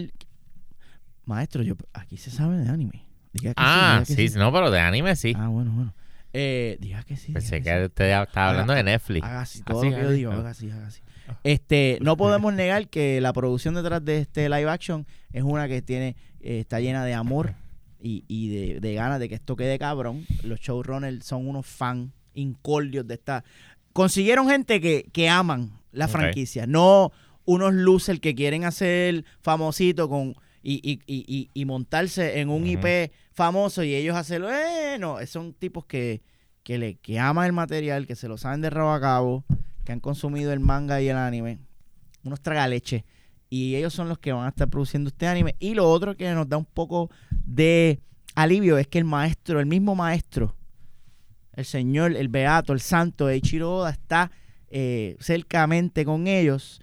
Maestro, yo aquí se sabe de anime. Diga que
Ah,
diga que
sí, no, pero de anime sí.
Ah, bueno, bueno. Eh, diga que sí.
Pensé
diga
que usted ya estaba hablando de Netflix.
Haga así, todo
Así,
lo que yo digo, haga así, haga así. Este, no podemos negar que la producción detrás de este live action es una que tiene, eh, está llena de amor y, y de, de ganas de que esto quede cabrón. Los showrunners son unos fans incordios de esta. Consiguieron gente que, que aman la franquicia, no unos losers que quieren hacer famosito con y, y, y, y- montarse en un. IP famoso y ellos hacerlo. Eh, no, son tipos que, que, le, que aman el material, que se lo saben de rabo a cabo, que han consumido el manga y el anime, unos tragaleches. Y ellos son los que van a estar produciendo este anime. Y lo otro que nos da un poco de alivio es que el maestro, el mismo maestro, el señor, el beato, el santo Eiichiro Oda está eh, cercamente con ellos,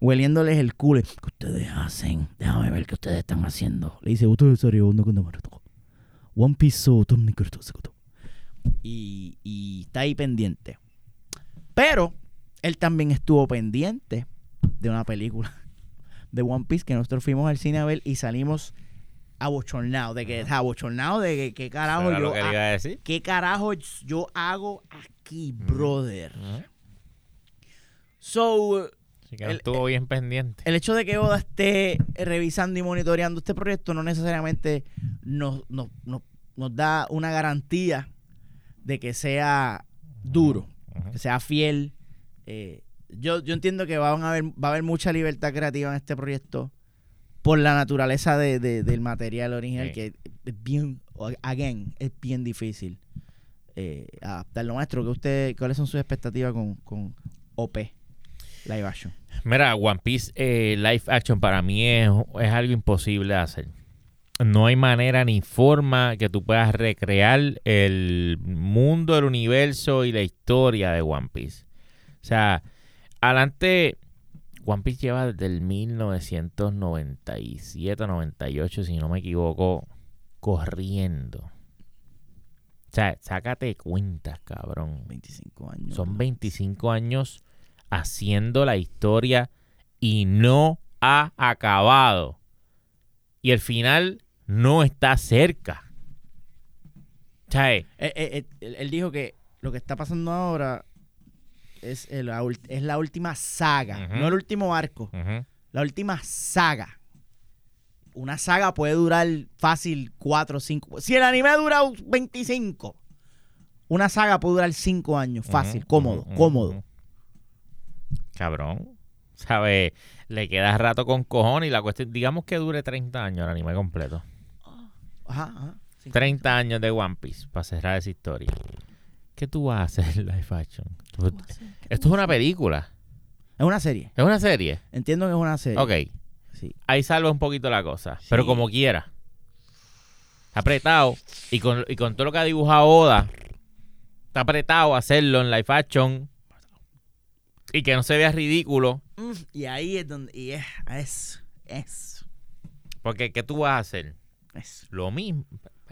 hueliéndoles el culo. ¿Qué ustedes hacen? Déjame ver qué ustedes están haciendo. Le dice, "Ustedes serían uno que no me retocó. One Piece o Tommy Kurto Sekoto". y, y está ahí pendiente. Pero él también estuvo pendiente de una película de One Piece que nosotros fuimos al cine a ver y salimos abochornados. De que, abochornados de que qué carajo
¿Era
yo
que
ha-
decir?
¿Qué carajo yo hago aquí, brother? So,
Así que
El-
estuvo bien pendiente.
el hecho de que Oda esté revisando y monitoreando este proyecto no necesariamente nos, nos, nos, nos da una garantía de que sea duro, Que sea fiel. Eh, yo, yo entiendo que van a haber, va a haber mucha libertad creativa en este proyecto por la naturaleza de- de- del material original,
Sí.
que es bien, again, es bien difícil eh, adaptarlo. Maestro, ¿qué usted, ¿cuáles son sus expectativas con, con OP Live Action?
Mira, One Piece eh, live action para mí es, es algo imposible de hacer. No hay manera ni forma que tú puedas recrear el mundo, el universo y la historia de One Piece. O sea, adelante, One Piece lleva desde el 1997-98, si no me equivoco, corriendo. O sea, sácate cuentas, cabrón.
25 años.
Son 25 años haciendo la historia y no ha acabado. Y el final no está cerca. Sea, eh,
Eh, eh, él, él dijo que lo que está pasando ahora es, el- la, ul- es la última saga, no el último arco, la última saga. Una saga puede durar fácil 4 o 5. Si el anime dura 25, una saga puede durar 5 años, fácil, cómodo, cómodo.
Cabrón. ¿Sabes? Le queda rato con cojones y la cuestión, digamos que dure 30 años el anime completo.
Ajá, ajá. Sí.
30 años de One Piece para cerrar esa historia. ¿Qué tú vas a hacer en live action? Tú- Esto es una película.
Es una serie.
Es una serie.
Entiendo que es una serie.
Ok.
Sí.
Ahí salva un poquito la cosa. Pero como quiera. Está apretado. Y con, y con todo lo que ha dibujado Oda. Está apretado hacerlo en live action. Y que no se vea ridículo.
Mm, Y ahí es donde. Y es. Es. Es.
Porque ¿qué tú vas a hacer?
Es.
Lo mismo.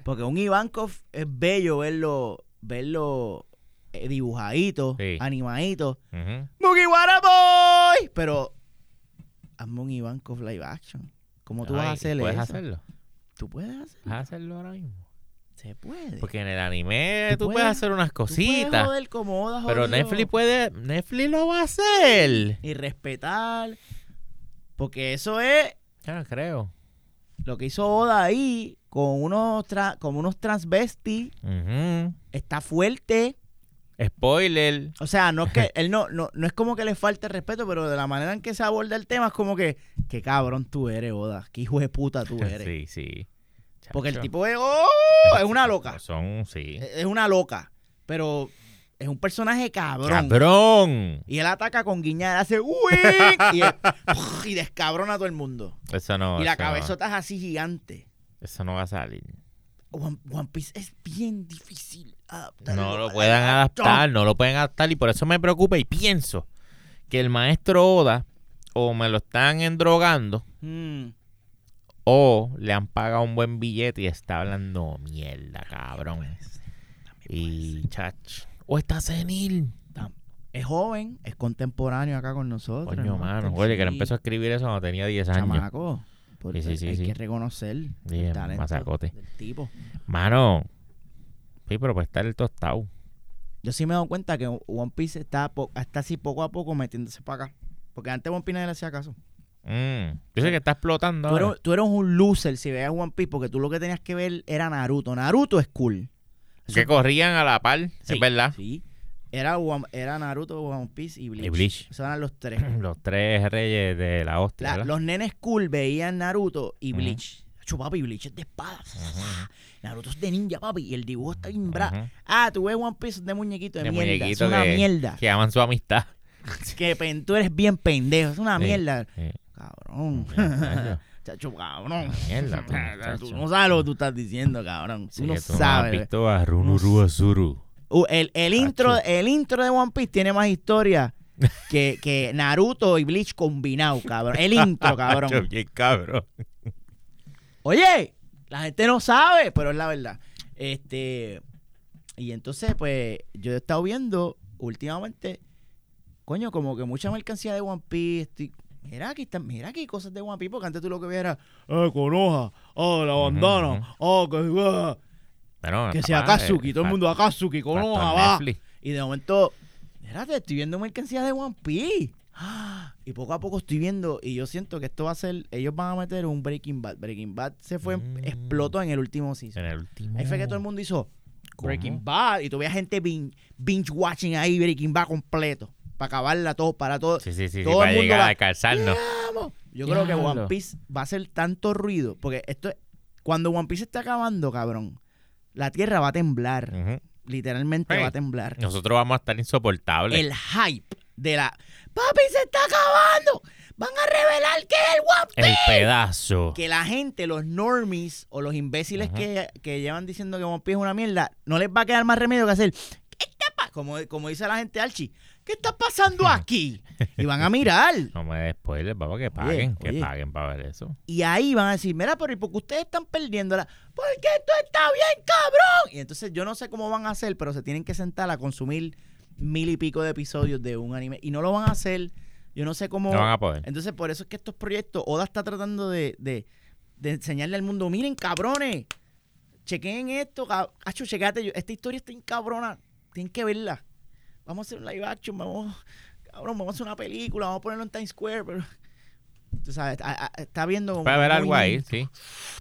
Porque un Ivankov es bello verlo. Verlo eh, dibujadito,
Sí.
animadito.
Ujú.
¡Mugi Boy! Pero. Hazme un Ivankov live action. ¿Cómo tú vas a hacer
¿Puedes
eso?
hacerlo?
Tú puedes hacerlo.
¿Vas a hacerlo ahora mismo?
Se puede.
Porque en el anime
Tú
tú, puedes,
puedes-
hacer unas
Tú puedes
cositas.
joder como Oda
Pero. Netflix puede. Netflix lo va a hacer.
Y respetar. Porque eso es
Ya no creo.
Lo que hizo Oda ahí con unos, tra- con unos transvestis. Está fuerte.
Spoiler.
O sea, no es que él no, no, no es como que le falte el respeto, pero de la manera en que se aborda el tema es como que, qué cabrón tú eres, Oda. Qué hijo de puta tú eres.
Sí, sí.
Porque el tipo es, ¡oh! es una loca.
Son, sí.
Es una loca. Pero es un personaje cabrón.
¡Cabrón!
Y él ataca con guiñar, hace ¡Uy! y, él, y descabrona a todo el mundo.
Eso no.
y la
eso no.
cabezota es así gigante.
Eso no va a salir.
One, One Piece es bien difícil adaptarlo
No lo
la-
adaptar, no lo pueden adaptar. Y por eso me preocupa y pienso que el maestro Oda o me lo están endrogando
Mm.
o le han pagado un buen billete y está hablando mierda, cabrón. Y chach. O está senil.
Es joven, es contemporáneo acá con nosotros.
Coño,
¿no?
mano. Oye, que él empezó a escribir eso cuando tenía 10 años.
Chamaco. Porque
Sí, sí, sí,
hay que reconocer el talento
masacote.
del tipo.
Mano. Sí, pero pues está el tostado.
Yo sí me he dado cuenta que One Piece está, está así poco a poco metiéndose para acá. Porque antes One Piece nadie le hacía caso.
Mm. Dice que está explotando.
Tú
ahora.
eres, tú eres un loser si veías One Piece porque tú lo que tenías que ver era Naruto. Naruto es cool.
Que corrían a la par,
Sí,
es verdad.
Sí. Era, One- era Naruto, One Piece y Bleach.
Y Bleach.
Esos eran los tres.
Los tres reyes de la hostia.
Los nenes cool veían Naruto y. Bleach. Acho, papi, Bleach es de espadas. Naruto es de ninja, papi. Y el dibujo está bien.
Ujú.
Ah, tú ves One Piece de muñequito de,
De
mierda.
muñequito
es una
que,
mierda.
que aman su amistad.
Que pen- tú eres bien pendejo. Es una
Sí,
mierda.
sí.
Cabrón.
Chacho.
Cabrón.
Mierda, tú,
Tú no sabes lo que tú estás diciendo, cabrón. Tú
Sí,
no
tú no has
sabes.
visto a Runuru Azuru.
Uh, el, el, intro, el intro de One Piece tiene más historia que, que Naruto y Bleach combinado, cabrón. El intro, cabrón.
Bien cabrón.
Oye, la gente no sabe, pero es la verdad. Este. Y entonces, pues, yo he estado viendo últimamente, coño, como que mucha mercancía de One Piece. estoy- mira aquí están, mira aquí cosas de One Piece, porque antes tú lo que veías era, ah, con hoja, ah, la bandana, ah, que, que sea Akazuki,
eh,
todo el mundo Akazuki, con hoja, va. Y de momento, espérate, estoy viendo mercancía de One Piece. Y poco a poco estoy viendo, y yo siento que esto va a ser, ellos van a meter un Breaking Bad. Breaking Bad se fue,
Mm.
explotó en el último season.
En el último.
Ahí fue que todo el mundo hizo
¿Cómo?
Breaking Bad, y tú veías gente bin- binge watching ahí Breaking Bad completo, para acabarla todo, para todo.
Sí, sí, sí, sí,
todo
para
el mundo
llegar
va-
a calzarnos.
Vamos. Yo creo que One. Piece va a hacer tanto ruido, porque esto, cuando One Piece esté acabando, cabrón, la tierra va a temblar, literalmente
Sí.
va a temblar.
Nosotros vamos a estar insoportables.
el hype de la papi se está acabando van a revelar que es el One
El
Piece
pedazo.
que la gente los normies o los imbéciles que, que llevan diciendo que One Piece es una mierda no les va a quedar más remedio que hacer ¿qué está pa-?" como, como dice la gente Archie ¿qué está pasando aquí? y van a mirar
No me des spoilers, papá, que paguen, que
oye.
paguen para ver eso.
y ahí van a decir mira pero ¿y por qué ustedes están perdiéndola? porque esto está bien cabrón y entonces yo no sé cómo van a hacer pero se tienen que sentar a consumir mil y pico de episodios de un anime y no lo van a hacer yo no sé cómo
No van a poder.
Entonces, por eso es que estos proyectos, Oda está tratando de, de, de enseñarle al mundo, miren, cabrones, chequen esto, cab- Acho, checate, yo- esta historia está cabrona, tienen que verla. Vamos a hacer un live action, vamos, cabrón, vamos a hacer una película, vamos a ponerlo en Times Square, pero... Tú sabes, a- a- está viendo.
Puede haber algo ahí, sí.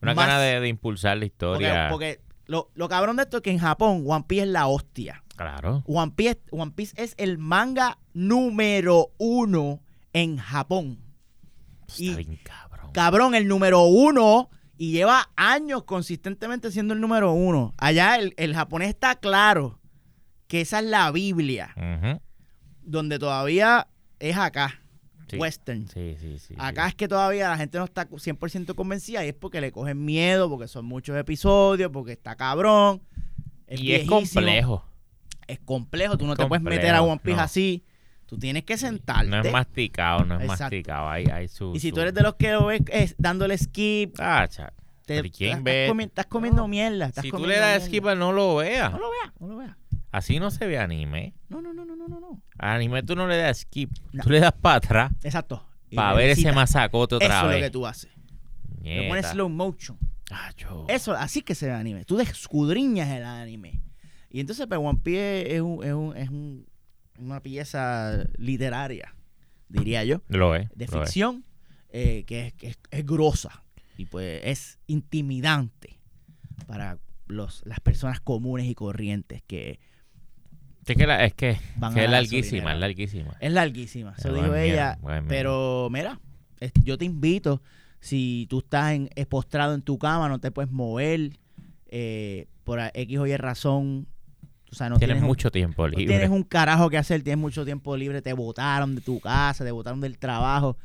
Una
más-
gana de, de impulsar la historia.
porque lo, lo cabrón de esto es que en Japón One Piece es la hostia.
Claro.
One Piece, One Piece es el manga número uno en Japón. Y-
Está bien cabrón.
Cabrón, el número uno. Y lleva años consistentemente siendo el número uno. Allá el, el japonés está claro que esa es la Biblia. Donde todavía es acá.
Sí.
Western.
Sí, sí, sí.
Acá es que todavía la gente no está 100% convencida y es porque le cogen miedo, porque son muchos episodios, porque está cabrón.
y es complejo.
Es complejo, tú no te puedes meter a One Piece
no.
así. Tú tienes que sentarte.
No es masticado, no es
Exacto.
masticado. Hay, hay su,
y si
su-
tú eres de los que lo ves es, dándole skip,
Ah,
te,
Pero ¿y quién
estás,
ve?
comi- estás comiendo
No.
mierda. estás
Si tú le das
mierda.
skip, no lo veas.
No lo veas, no lo veas.
Así no se ve anime.
No, no, no, no, no, no.
Al anime tú no le das skip.
No.
Tú le das para atrás
Exacto.
Para ver ese masacote otra
Eso es
vez.
lo que tú haces. Le
Nieta.
pones slow motion.
Acho.
Eso, así que se ve anime. Tú descudriñas el anime. Y entonces, pues, One Piece es, un- es, un- es un- una pieza literaria, diría yo,
Lo es.
de
lo es.
ficción, eh, que, es, que es, es grosa y pues es intimidante para los, las personas comunes y corrientes que
Es que, la- es que, es
la
larguísima, es larguísima.
Es larguísima, eso dijo ella.
miedo.
Pero mira, yo te invito, si tú estás en, es postrado en tu cama, no te puedes mover, eh, por X o Y razón, o sea, no
tienes,
tienes, un-
mucho tiempo
no
libre.
tienes un carajo que hacer, tienes mucho tiempo libre, te botaron de tu casa, te botaron del trabajo.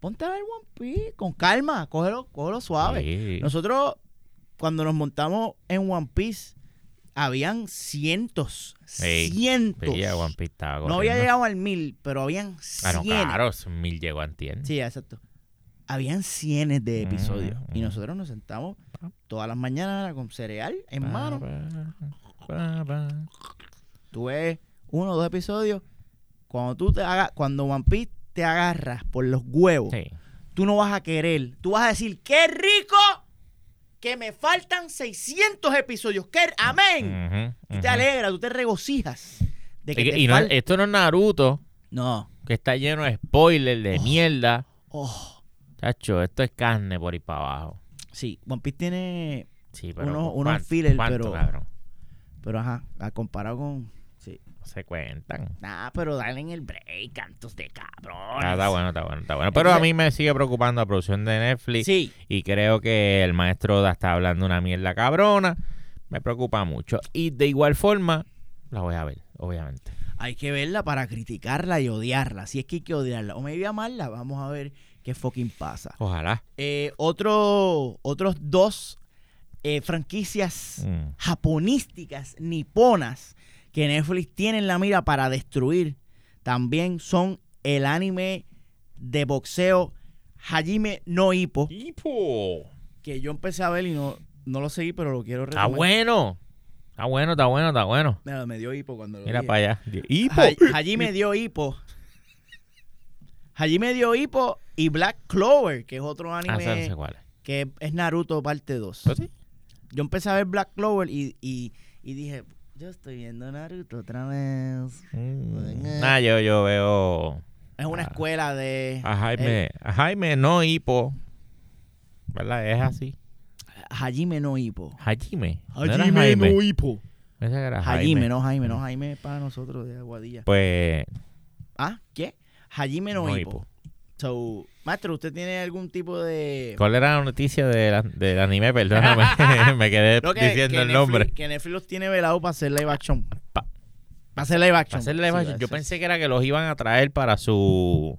Ponte a ver One Piece con calma, cógelo, cógelo suave.
Sí.
Nosotros, cuando nos montamos en One Piece, habían cientos,
Sí,
cientos.
Sí,
No había llegado al mil, pero habían
Ah, no,
cientos.
claro, mil llegó antier.
Sí, exacto. Habían cientos de episodios.
Mm,
Y
mm.
nosotros nos sentamos todas las mañanas con cereal en mano.
Pa.
Tú ves uno o dos episodios. Cuando tú te hagas, cuando One Piece te agarras por los huevos,
Sí.
tú no vas a querer. Tú vas a decir, ¡qué rico! Que me faltan 600 episodios. ¡Qué amén! Tú te alegras, tú te regocijas. De que
Y,
te
y no- esto no es Naruto,
No.
que está lleno de spoilers, de mierda.
Oh,
Chacho, esto es carne por ir para abajo.
sí, One Piece tiene
Sí, pero
Unos-
¿cu-
unos fillers, pero-
cabrón?
Pero ajá, a comparado con.
Se cuentan.
Nah, pero dale en el break, cantos de cabrón.
Ah, está bueno, está bueno, está bueno. Pero a mí me sigue preocupando la producción de Netflix.
Sí.
Y creo que el maestro Oda está hablando una mierda cabrona. Me preocupa mucho. Y de igual forma, la voy a ver, obviamente.
Hay que verla para criticarla y odiarla. Si es que hay que odiarla. O me voy a amarla, vamos a ver qué fucking pasa.
Ojalá.
Eh, otro, otros dos eh, franquicias
Mm.
japonísticas, niponas, que Netflix tiene en la mira para destruir, también son el anime de boxeo Hajime no Ippo, que yo empecé a ver y no, no lo seguí, pero lo quiero
Está
retomar.
bueno. Está bueno, está bueno, está bueno.
Mira, me dio hipo cuando lo
Mira para allá. Hipo.
Ha- Hajime dio hipo. Hajime dio hipo y Black Clover, que es otro
Ah,
anime
ese no sé cuál es.
que es Naruto parte 2.
¿Eso sí?
Yo empecé a ver Black Clover y, y, y dije, yo estoy viendo Naruto otra vez.
Mm. Nah, yo, yo veo
Es una
Ah.
escuela de
a Jaime, a Jaime no hipo. ¿Verdad? Es así.
eh, Hajime no hipo.
Hajime. ¿No era Jaime?
hipo.
Pensé que era
Hajime, no Jaime, no Jaime es para nosotros de Aguadilla.
Pues
¿Ah? ¿Qué? Hajime no,
no
hipo.
hipo.
So, maestro, ¿usted tiene algún tipo de...
¿Cuál era la noticia de la- del anime? Perdóname. Me quedé
No, que,
diciendo
que
el
Netflix-
nombre.
Que Netflix los tiene velado para hacer live action.
Pa-
Para hacer live action.
Para hacer live
Sí,
action. Yo pensé que era que los iban a traer para su,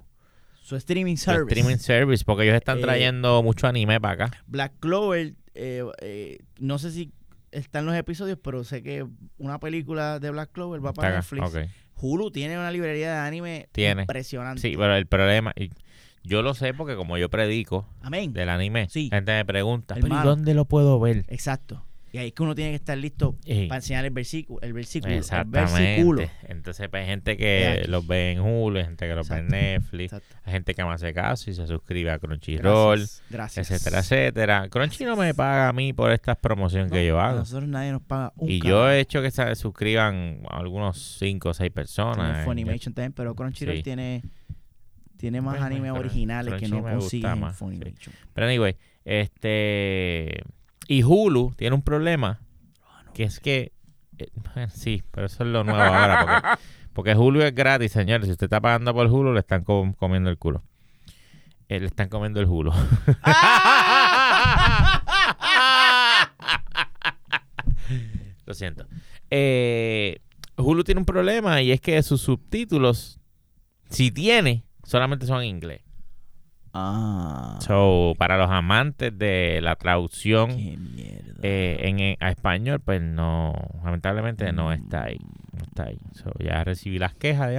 Su streaming
su
service.
streaming service, porque ellos están
Eh,
trayendo mucho anime para acá.
Black Clover, eh, eh, no sé si están los episodios, pero sé que una película de Black Clover va para Netflix.
ok.
Hulu tiene una librería de anime
Tiene.
impresionante.
Sí, pero el problema, y yo lo sé porque como yo predico
Amén.
del anime,
Sí.
gente me pregunta, ¿pero y
Hermano.
dónde lo puedo ver?
Exacto. Y ahí es que uno tiene que estar listo para enseñar el versículo. El versículo. El versículo.
Exactamente. Entonces, pues, hay gente que
Exacto.
los ve en Hulu, hay gente que los ve en
Exacto.
Netflix,
Exacto.
hay gente que me hace caso y se suscribe a Crunchyroll,
Gracias. Gracias.
etcétera, etcétera. Crunchy no me paga a mí por estas promociones que yo
a
hago.
nosotros nadie nos paga un
Y yo he hecho que se suscriban algunos 5 o 6
Tiene
personas.
Funimation también, pero Crunchyroll
Sí.
tiene, tiene más
Pues,
animes
pero
originales que no consiguen en
sí. Pero anyway, este... Y Hulu tiene un problema, que es que Eh, bueno, sí, pero eso es lo nuevo ahora. Porque, porque Hulu es gratis, señores. Si usted está pagando por Hulu, le están com- comiendo el culo. Eh, le están comiendo el Hulu. lo siento. Eh, Hulu tiene un problema y es que sus subtítulos, si tiene, solamente son en inglés.
Ah.
So, para los amantes de la traducción
Qué mierda.
eh, en, en- a español, pues no, lamentablemente no está ahí. No está ahí. So, ya recibí las quejas de.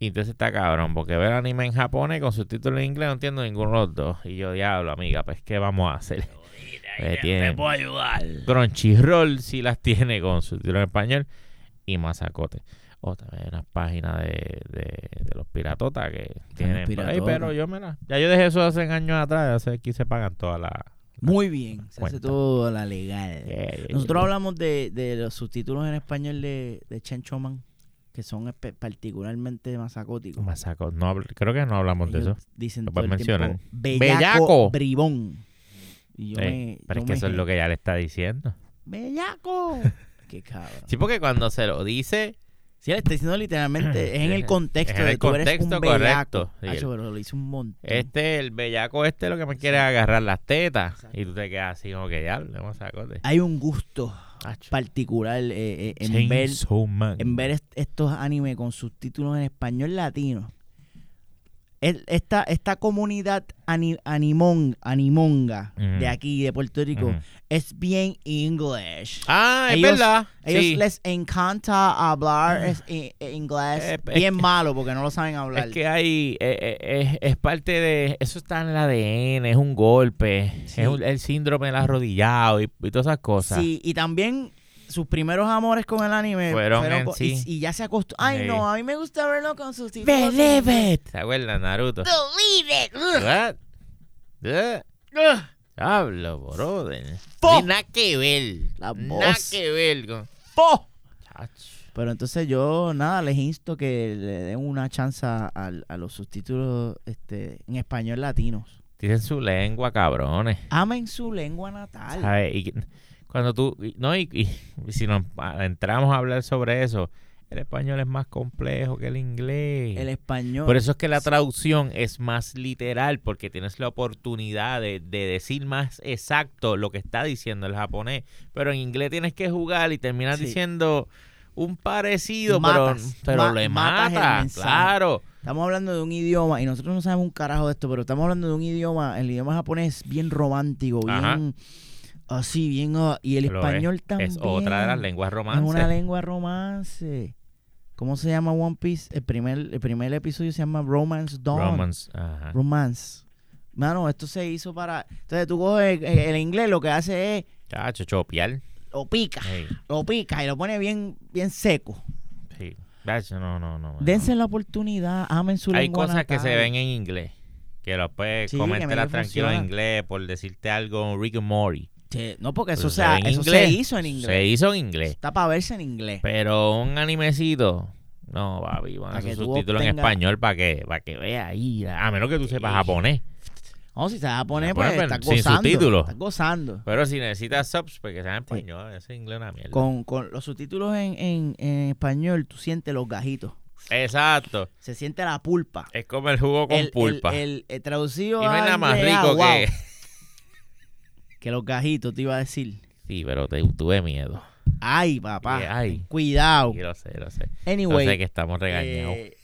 Y entonces está cabrón, porque ver anime en japonés con subtítulos en inglés no entiendo ninguno de los dos. Y yo, diablo, amiga, pues ¿qué vamos a hacer? Pues tiene-
ayudar.
Crunchyroll sí las tiene con subtítulos en español y Mazacote. O también hay unas páginas de, de, de los piratotas que tienen por ahí, pero yo me la... Ya yo dejé eso hace años atrás, que aquí se pagan todas las...
Muy bien. Se hace todo la legal. Nosotros hablamos de, de los subtítulos en español de, de Chencho Man, que son particularmente masacóticos.
Mazacote. No, creo que no hablamos de eso.
Dicen
Lo
todo el tiempo, bellaco,
Bellaco.
bribón. Y yo
Eh,
me-
pero
yo
es que
me
eso es lo que ya le está diciendo.
¡Bellaco! Qué cabrón.
Sí, porque cuando se lo dice...
Sí, le está diciendo literalmente, es en el contexto
Es en
de
el
tú eres un
contexto
bellaco.
correcto, sí, el-
pero lo hice un montón.
Este, el bellaco este lo que me quiere es agarrar las tetas. Y tú te quedas así como que ya, le Mazacote.
Hay un gusto
Acho.
particular eh, eh, en ver en ver est- estos animes con subtítulos en español latino. El- Esta, esta comunidad ani- animón, animonga de aquí, de Puerto Rico, es bien English.
Ah, es
Ellos-
verdad.
Ellos
sí.
les encanta hablar es- i- inglés
Eh, es
bien malo porque no lo saben hablar.
Es que hay, eh, eh, es, es parte de, eso está en el ADN, es un golpe,
Sí.
es un- el síndrome del arrodillado y, y todas esas cosas.
Sí, y también sus primeros amores con el anime
Fueron en sí.
y, y ya se acostumbró. Ay,
Sí.
no, a mí me gusta verlo con sus títulos.
Believe it. ¿Te acuerdas, Naruto?
Believe it. Ugh.
Hablo, brother. Ni Nada que ver.
La
Nada
voz.
que ver con...
Pero entonces yo, nada, les insto que le den una chance a, a los subtítulos este, en español latinos.
Tienen su lengua, cabrones.
Amen su lengua natal.
¿Sabes? Y cuando tú, y- no, y, y- si nos entramos a hablar sobre eso, el español es más complejo que el inglés.
El español.
Por eso es que la traducción es más literal, porque tienes la oportunidad de, de decir más exacto lo que está diciendo el japonés. Pero en inglés tienes que jugar y terminas
Sí.
diciendo un parecido,
Matas,
pero, pero
ma-
le mata. Claro.
Estamos hablando de un idioma, y nosotros no sabemos un carajo de esto, pero estamos hablando de un idioma, el idioma japonés bien romántico,
Ajá.
Así, bien... ah, y el
Lo
español
es.
también.
Es otra de las lenguas
Es
romances.
una lengua romance. ¿Cómo se llama One Piece? El primer, el primer episodio se llama Romance Dawn.
Romance. Ajá.
Romance. Mano, esto se hizo para... Entonces tú coges el, el inglés, lo que hace es...
Chacho, chopial.
Lo pica,
Sí,
lo pica y lo pone bien, bien seco.
sí. No, no, no. no.
Dense la oportunidad, amen su
Hay
lengua
cosas que se ven en inglés. Que lo puedes
Sí,
tranquilo en
funciona.
inglés por decirte algo Rick and Morty.
Sí, no, porque
Pues
eso,
se
sea, eso se hizo en inglés.
Se hizo en inglés.
Está para verse en inglés.
Pero un animecito. No, papi, van esos
tú
subtítulos en español para que, para que veas ahí. A menos que tú sepas japonés.
No, si se va a poner,
Japonés,
pues
pero
está
sin
gozando.
subtítulos.
Está gozando.
Pero si necesitas subs, pues que sean en español. Ese inglés es una mierda.
Con, con los subtítulos en, en, en español, tú sientes los gajitos.
Exacto.
Se siente la pulpa.
Es como el jugo con
el,
pulpa.
El, el- el traducido
y no hay
a
nada más rico que...
que los gajitos, te iba a decir.
Sí, pero te, tuve miedo.
Ay, papá.
Ay.
Cuidado.
Sí, lo sé, lo sé.
Anyway.
Yo sé que estamos regañados.
eh,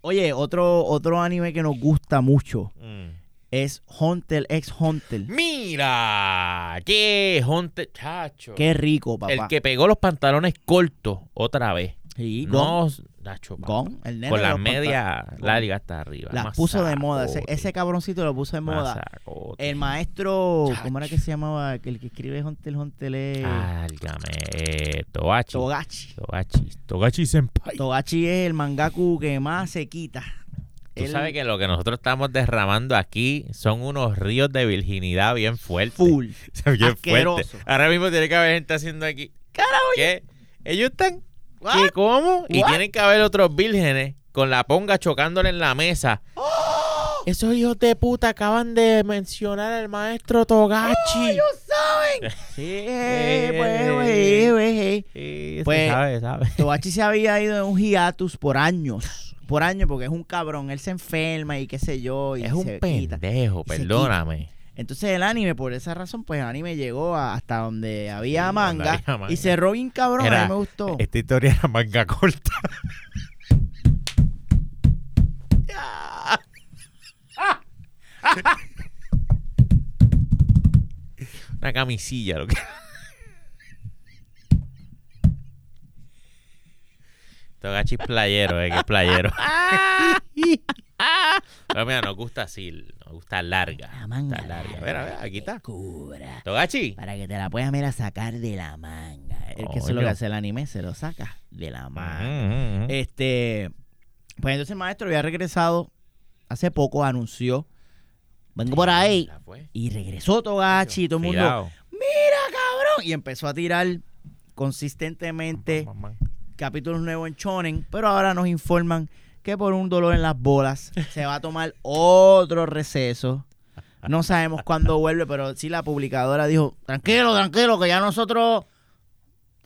oye, otro, otro anime que nos gusta mucho
Mm.
es Hunter x Hunter.
Mira, qué Hunter, chacho.
Qué rico, papá.
El que pegó los pantalones cortos otra vez.
Sí.
No,
Gon, el nene
Con las medias largas hasta arriba.
Las puso de moda. Ese, ese cabroncito lo puso de moda.
masacote.
El maestro,
Chacho.
¿cómo era que se llamaba? El que escribe Hunter x Hunter es
Álgame, eh, Togachi.
Togachi.
Togachi. Togachi Senpai.
Togachi es el mangaku que más se quita.
Tú sabes que lo que nosotros estamos derramando aquí son unos ríos de virginidad bien fuertes.
Full.
Bien fuertes. Ahora mismo tiene que haber gente haciendo aquí.
Carajo,
¿Qué? Ellos están. ¿Qué? ¿Cómo? Y
What?
tienen que haber otros vírgenes con la ponga chocándole en la mesa. Esos hijos de puta acaban de mencionar al maestro Togachi.
¡Ellos saben! Sí, pues, güey, güey.
Sí,
Pues-
sabe, sabe.
Tobachi se había ido en un hiatus por años. Por años, porque es un cabrón. Él se enferma y qué sé yo. Y
Es un
se
pendejo, perdóname.
Entonces el anime, por esa razón, pues el anime llegó a- hasta donde había manga,
había manga.
y cerró bien cabrón. a
Era-
mí me gustó.
Esta historia era manga corta. Una camisilla, lo que. Togachi es playero, eh, que es playero. Pero mira, nos gusta así, nos gusta larga.
La manga.
Está larga. Mira, mira, aquí está.
Cubra.
Togachi.
Para que te la puedas mira sacar de la manga. Es que eso es lo que hace el anime, se lo saca de la manga.
Mm, mm, mm.
Este, pues entonces el maestro había regresado hace poco, anunció, vengo por ahí, y regresó Togachi, y todo el mundo,
Cuidado.
mira cabrón, y empezó a tirar consistentemente capítulos nuevos en Shonen, pero ahora nos informan que por un dolor en las bolas se va a tomar otro receso. No sabemos cuándo vuelve, pero sí la publicadora dijo, tranquilo, tranquilo, que ya nosotros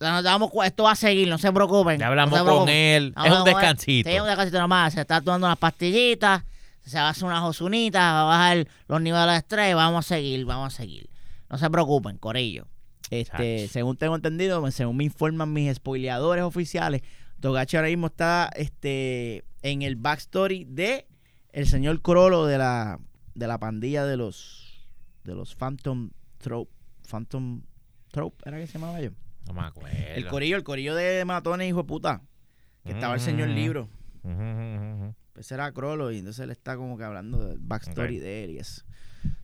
nos damos esto va a seguir, no se preocupen.
Ya
no
hablamos con
preocupen".
él.
Vamos
Es un descansito.
Sí, un descansito nomás. Se está tomando unas pastillitas, se va a hacer unas osunitas, va a bajar los niveles de estrés vamos a seguir, vamos a seguir. No se preocupen, Corillo. Este,
Chach.
según tengo entendido, según me informan mis spoileadores oficiales, Togachi ahora mismo está este, en el backstory de el señor Crollo de la, de la pandilla de los de los Phantom Trope. Phantom Trope, ¿era que se llamaba yo?
No me acuerdo.
El corillo, el corillo de matones, hijo de puta. Que estaba el señor
Mm.
libro.
Ujú, ujú, ujú.
Ese era Crollo y entonces él está como que hablando del backstory de él y eso.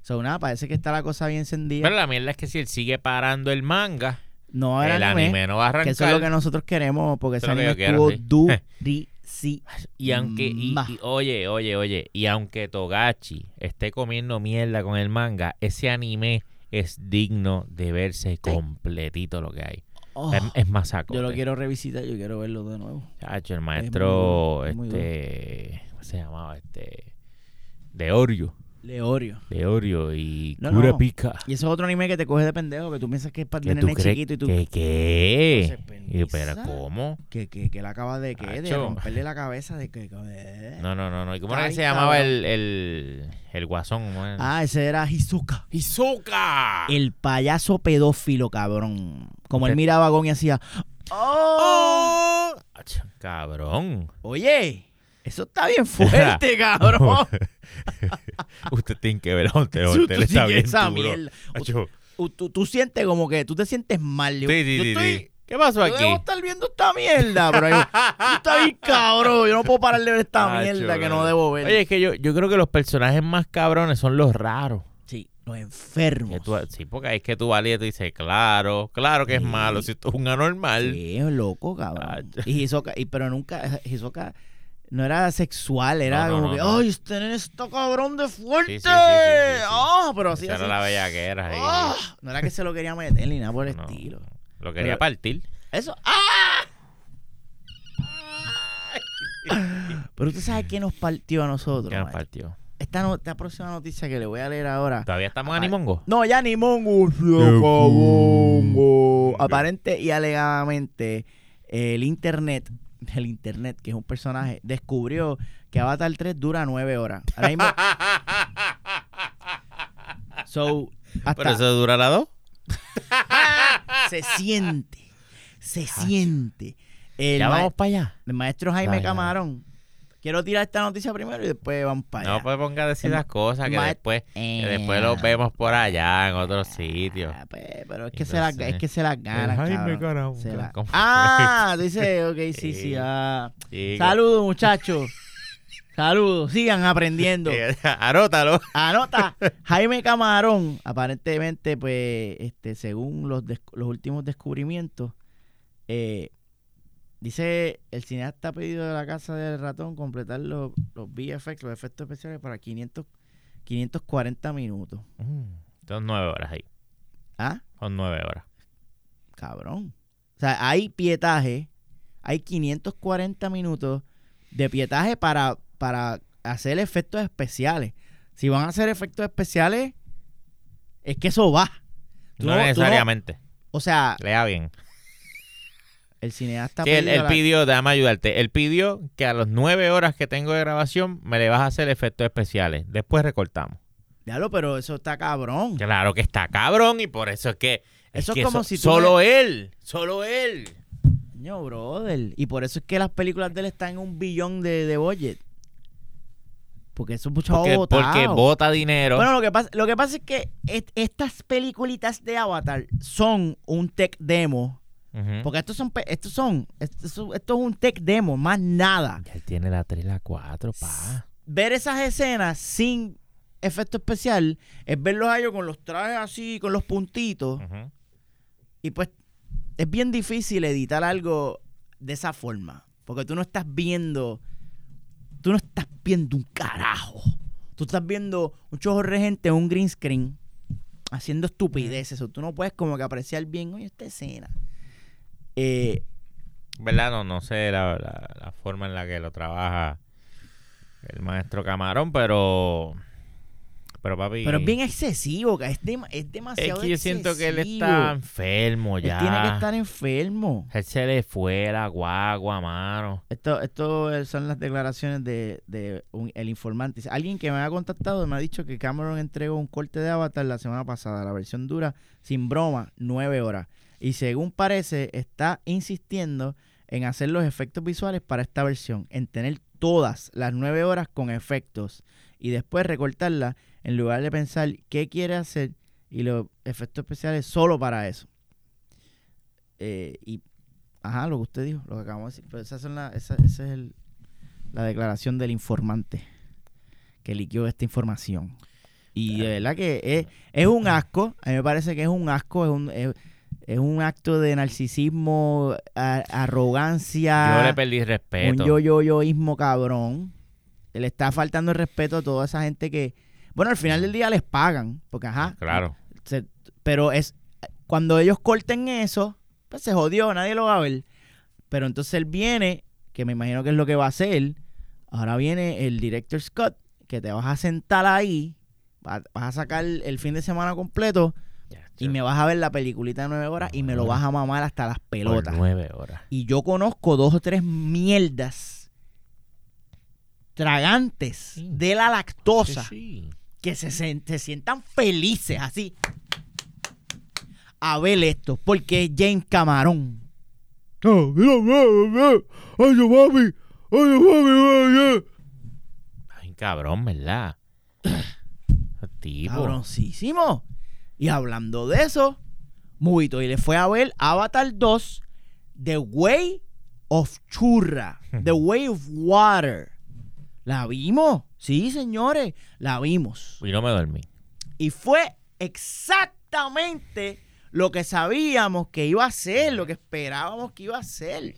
So, nada, parece que está la cosa bien encendida.
Pero la mierda es que si él sigue parando el manga,
no era
el
anime,
anime no va a arrancar.
que eso es lo que nosotros queremos, porque ese
Eso
anime estuvo durísimo.
Y aunque, y, y- oye, oye, oye, y aunque Togachi esté comiendo mierda con el manga, ese anime es digno de verse completito lo que hay.
Oh,
es, es masaco.
yo lo quiero revisitar, yo quiero verlo de nuevo.
Chacho, el maestro,
bueno, es muy
este, ¿cómo se llamaba? Este, de Orio,
Leorio.
de Orio y
No,
Cura
no.
Pica.
Y eso es otro anime que te coge de pendejo, que tú piensas que es para
¿Qué
tener chiquito y tú...
¿Qué? qué?
No
pero. ¿cómo?
Que, que, que él acaba de, ¿qué? de romperle la cabeza de que... que-
No, no, no, no. ¿Y cómo era que se llamaba el, el, el guasón? ¿Cómo era?
Ah, ese era Hizuka.
¡Hizuka!
El payaso pedófilo, cabrón. Como él miraba a Gon y hacía... ¡Oh!
Acho, Cabrón.
Oye, eso está bien fuerte, cabrón.
Usted tiene que ver a.
Tú-
Hunter
tú
está bien
esa
duro.
Tú, tú- tú sientes como que tú te sientes mal. Yo,
Sí, sí,
yo
sí,
estoy,
sí. ¿Qué pasó
Yo
aquí?
debo estar viendo esta mierda, pero yo, tú estás bien cabrón. Yo no puedo parar de ver esta
Acho,
mierda que no debo ver.
Oye, es que yo, yo creo que los personajes más cabrones son los raros.
sí, los enfermos.
Tú- sí, porque es que tú valías y tú dices, claro, claro que es malo. Si esto es un anormal.
Sí, es loco, cabrón.
Acho.
Y Hisoka, y, pero nunca, Hisoka no era sexual, era
No, no,
como
no,
que,
no.
¡ay, nene está cabrón de fuerte!
Sí, sí, sí, sí, sí, sí.
Ah, pero así,
Esa
así.
era la bellaquera ahí.
Ah, no era que se lo quería meter ni nada por el
No,
estilo.
Lo quería
Pero-
partir.
Eso. ¡Ah! Pero usted sabe qué nos partió a nosotros.
Ya nos partió.
Esta, no- esta próxima noticia que le voy a leer ahora.
¿Todavía estamos en. Animongo?
No, ya ni mongo. se acabó. Aparente y alegadamente, el internet, el internet, que es un personaje, descubrió que Avatar 3 dura nueve horas. Ahora mismo. so, hasta
¿Pero eso dura la dos?
se siente, se siente. El,
Ya vamos para allá.
el maestro Jaime. Camarón. Quiero tirar esta noticia primero y después vamos para allá.
No, pues ponga a decir las cosas que después,
Eh,
que después los vemos por allá en otros sitios.
Ah, pues, pero es que, se las, es que se las ganan,
Jaime
cabrón. Se la-. Ah, dice, ok, sí, sí.
Sí.
ah. Saludos, muchachos. Saludos, sigan aprendiendo.
Eh, Anótalo.
Anota, Jaime Camarón, aparentemente, pues, este, según los, los últimos descubrimientos, eh, dice el cineasta ha pedido de la casa del ratón completar los, los VFX, los efectos especiales, para 500, 540 minutos.
Mm, Son nueve horas ahí.
¿Ah?
Son nueve horas.
Cabrón. O sea, hay pietaje, hay 540 minutos de pietaje para, para hacer efectos especiales. Si van a hacer efectos especiales, es que eso va.
No necesariamente.
o sea,
Lea bien.
El cineasta
Sí, él,
perdió
él
la-
pidió, déjame ayudarte. Él pidió que a las nueve horas que tengo de grabación me le vas a hacer efectos especiales. Después recortamos.
Diablo, pero eso está cabrón.
Claro que está cabrón y por eso es que.
Eso es
que
como
so-
si tú
Solo él. Solo él.
Coño, brother. Y por eso es que las películas de él están en un billón de, de budget. Porque eso es mucho
Porque, porque bota dinero.
Bueno, lo que, pasa, lo que pasa es que est- estas peliculitas de Avatar son un tech demo. Porque estos son, estos son, esto, esto es un tech demo, más nada.
Ya él tiene la 3 y la 4, pa.
Ver esas escenas sin efecto especial es verlos a ellos con los trajes así, con los puntitos. Y pues es bien difícil editar algo de esa forma. Porque tú no estás viendo. Tú no estás viendo un carajo. Tú estás viendo un chorro de gente en un green screen haciendo estupideces. O tú no puedes como que apreciar bien, oye, esta escena. Eh,
¿Verdad? No, no sé la, la- la forma en la que lo trabaja el maestro Camarón, pero. Pero papi.
pero es bien excesivo, es, dem- es
Es
demasiado
que yo siento que él
excesivo.
está enfermo
Él
ya.
tiene que estar enfermo.
Él se le fue la guagua, mano.
Esto, esto eh, son las declaraciones de, de un- el informante. Alguien que me ha contactado me ha dicho que Cameron entregó un corte de Avatar la semana pasada. La versión dura, sin broma, nueve horas. Y según parece, está insistiendo en hacer los efectos visuales para esta versión, en tener todas las nueve horas con efectos y después recortarla en lugar de pensar qué quiere hacer y los efectos especiales solo para eso. Eh, y, ajá, lo que usted dijo, lo que acabamos de decir. Pero esa, son la, esa, esa es el- la declaración del informante que liquió esta información. Y de verdad que es, es un asco, a mí me parece que es un asco, es un, es, es un acto de narcisismo, a- arrogancia,
Yo le perdí respeto.
un yo-yo-yoísmo cabrón. Le está faltando el respeto a toda esa gente que, bueno, al final del día les pagan, porque ajá,
Claro.
se- pero es cuando ellos corten eso, pues se jodió, nadie lo va a ver. Pero entonces él viene, que me imagino que es lo que va a hacer. Ahora viene el director Scott, que te vas a sentar ahí, va- vas a sacar el fin de semana completo y me vas a ver la peliculita de nueve horas y me lo vas a mamar hasta las
Por
pelotas.
nueve horas.
Y yo conozco dos o tres mierdas tragantes
Sí.
de la lactosa
Sí, sí.
que se, se sientan felices así a ver esto, porque es James Camarón.
Ay, cabrón, ¿verdad? tipo.
Cabroncísimo. Y hablando de eso, Movito y le fue a ver Avatar 2, The Way of Churra, The Way of Water. La vimos, sí, señores, la vimos.
Y no me dormí.
Y fue exactamente lo que sabíamos que iba a ser, lo que esperábamos que iba a ser.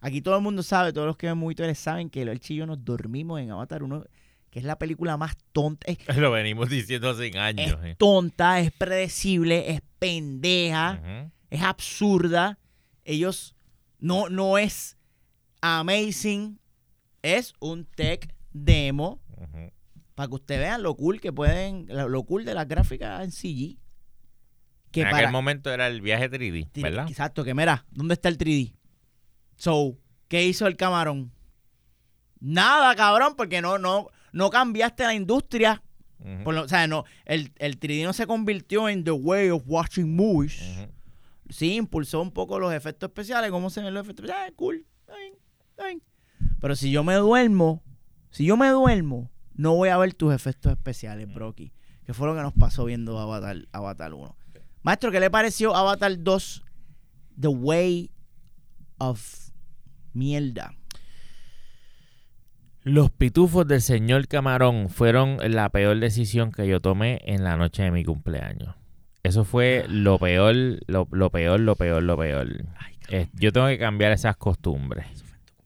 Aquí todo el mundo sabe, todos los que ven muy saben que el chillo nos dormimos en Avatar 1, que es la película más tonta. Es,
Lo venimos diciendo hace años.
es
eh.
tonta, es predecible, es pendeja, es absurda. Ellos no, no es amazing, es un tech demo para que ustedes vean lo cool que pueden, lo cool de las gráficas en CG. Que
en
para,
aquel momento era el viaje 3D,
Ti-
¿verdad?
Exacto, que mira, ¿dónde está el 3D? So, ¿qué hizo el camarón? Nada, cabrón, porque no, no, no cambiaste la industria. Por lo- o sea, no, el, el 3D no se convirtió en the way of watching movies. Sí, impulsó un poco los efectos especiales, cómo se ven los efectos especiales. Ah, cool. está bien. Pero si yo me duermo, si yo me duermo, no voy a ver tus efectos especiales, Brocky. Que fue lo que nos pasó viendo Avatar, Avatar 1. Maestro, ¿qué le pareció Avatar 2? The Way of Mierda.
Los pitufos del señor Camarón fueron la peor decisión que yo tomé en la noche de mi cumpleaños. Eso fue lo peor, lo, lo peor, lo peor, lo peor. Eh, yo tengo que cambiar esas costumbres.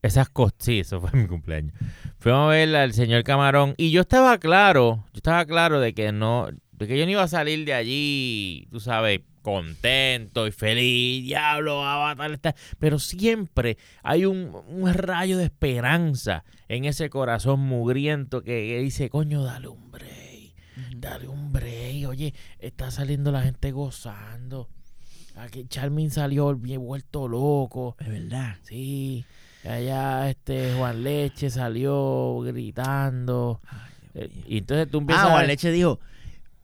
Esas costumbres, sí, eso fue mi cumpleaños. Fuimos a ver al señor Camarón y yo estaba claro, yo estaba claro de que no, de que yo no iba a salir de allí, tú sabes, contento y feliz, diablo, Avatar está. Pero siempre hay un, un rayo de esperanza en ese corazón mugriento que, que dice, coño, dale un break, dale un break. Oye, está saliendo la gente gozando. Aquí Charmin salió bien vuelto loco.
Es verdad.
Sí. Allá este Juan Leche salió gritando. Eh, y entonces tú empiezas
Ah, Juan Leche dijo,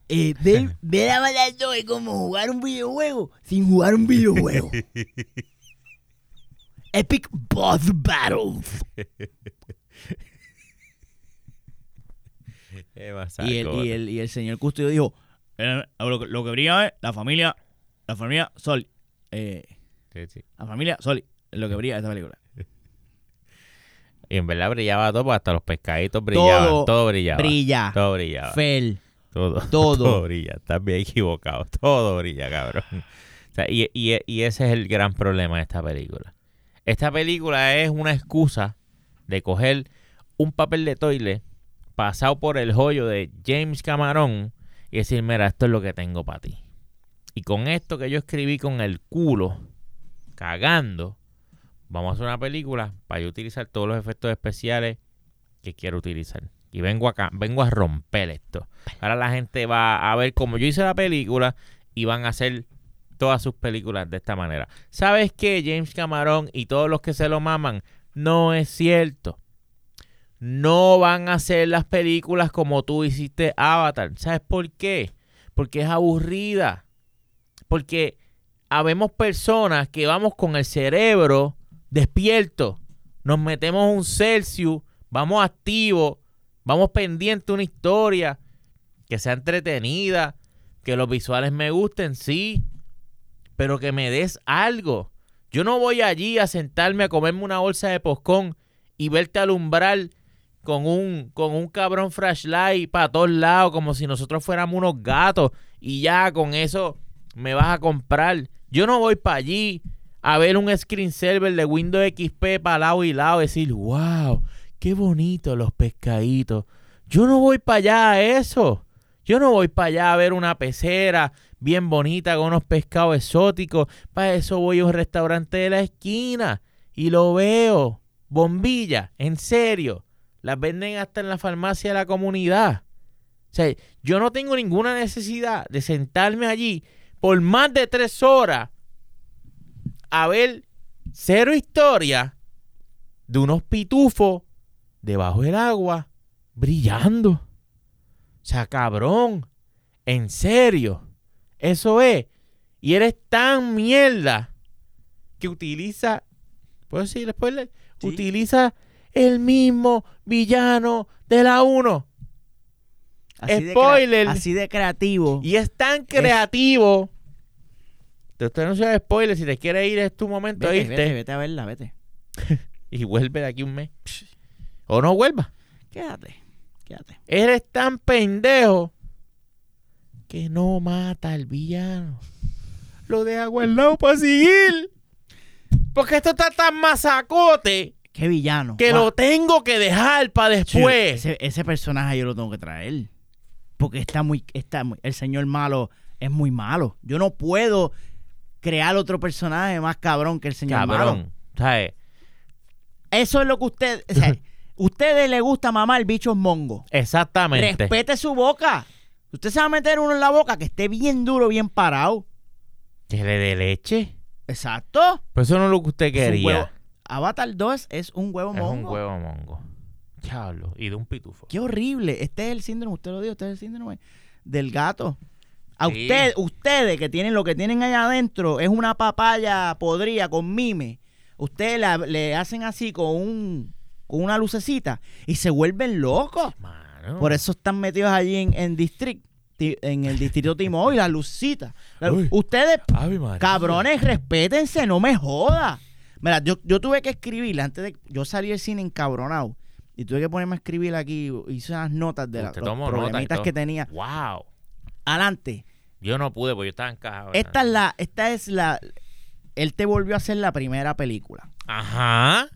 eh, ver, ver a 2 es como jugar un videojuego sin jugar un videojuego. Epic Boss Battles. Y el, y, el, y el señor custodio dijo, "Eh, lo, que- lo que brilla es la familia, la familia Sol. Eh,
Sí, sí.
la familia Sol. Lo que brilla es esta película.
Y en verdad brillaba todo, porque hasta los pescaditos brillaban. Todo,
Todo
brillaba.
brilla.
Todo brillaba.
Fel.
Todo,
Todo.
todo brilla. Estás bien equivocado. Todo brilla, cabrón. O sea, y, y- y ese es el gran problema de esta película. Esta película es una excusa de coger un papel de toile pasado por el joyo de James Cameron y decir, mira, esto es lo que tengo para ti. Y con esto que yo escribí con el culo, cagando, vamos a hacer una película para yo utilizar todos los efectos especiales que quiero utilizar. Y vengo acá, vengo a romper esto. Ahora la gente va a ver cómo yo hice la película y van a hacer todas sus películas de esta manera. ¿Sabes qué? James Cameron y todos los que se lo maman, no es cierto. No van a hacer las películas como tú hiciste Avatar. ¿Sabes por qué? Porque es aburrida. Porque habemos personas que vamos con el cerebro despierto. Nos metemos un Celsius, vamos activos, vamos pendiente a una historia que sea entretenida, que los visuales me gusten, sí, pero que me des algo. Yo no voy allí a sentarme a comerme una bolsa de poscón y verte alumbrar con un, con un cabrón flashlight para todos lados, como si nosotros fuéramos unos gatos, y ya con eso me vas a comprar. Yo no voy para allí a ver un screensaver de Windows XP para lado y lado decir, wow, qué bonito los pescaditos. Yo no voy para allá a eso. Yo no voy para allá a ver una pecera bien bonita con unos pescados exóticos. Para eso voy a un restaurante de la esquina y lo veo. Bombilla, en serio. Las venden hasta en la farmacia de la comunidad. O sea, yo no tengo ninguna necesidad de sentarme allí por más de tres horas a ver cero historia de unos pitufos debajo del agua brillando. O sea, cabrón, en serio, eso es. Y eres tan mierda que utiliza, ¿puedo decir spoiler?
Sí.
Utiliza el mismo villano de la 1.
Así de
Spoiler.
crea- así de creativo.
Y es tan creativo. Te usted no se spoiler, si te quiere ir es tu momento
Vete,
irte.
vete, vete a verla, vete.
Y vuelve de aquí un mes. O no vuelva.
Quédate, quédate.
Eres tan pendejo que no mata al villano. Lo deja guardado para seguir. Porque esto está tan masacote
Qué villano.
que lo tengo que dejar para
Sí,
después.
ese, ese personaje yo lo tengo que traer. Porque está muy, está muy- el señor malo es muy malo. Yo no puedo crear otro personaje más cabrón que el señor malo.
Cabrón. ¿Sabes?
Eso es lo que usted, o sea, ustedes le gusta mamar bichos mongos.
Exactamente.
Respete su boca. Usted se va a meter uno en la boca que esté bien duro, bien parado.
Que le dé leche.
Exacto.
Pues eso no es lo que usted
Es
quería.
Avatar 2 es un huevo
Es
mongo.
un huevo mongo. Diablo. Y de un pitufo.
Qué horrible. Este es el síndrome, usted lo dijo, este es el síndrome del gato. A
Sí.
usted, ustedes que tienen lo que tienen allá adentro es una papaya podrida con mime. Ustedes la- le hacen así con un con una lucecita y se vuelven locos.
Mano.
Por eso están metidos allí en, en district, en el distrito las lucecitas. La-
Uy.
Ustedes, cabrones, respétense, no me joda. Mira, yo, yo tuve que escribir antes de yo salí del cine encabronado y tuve que ponerme a escribir aquí, hice unas notas de la- los
nota y
que tenía.
Wow.
Adelante.
Yo no pude porque yo estaba encajado.
Esta es la, esta es la, él te volvió a hacer la primera película.
Ajá.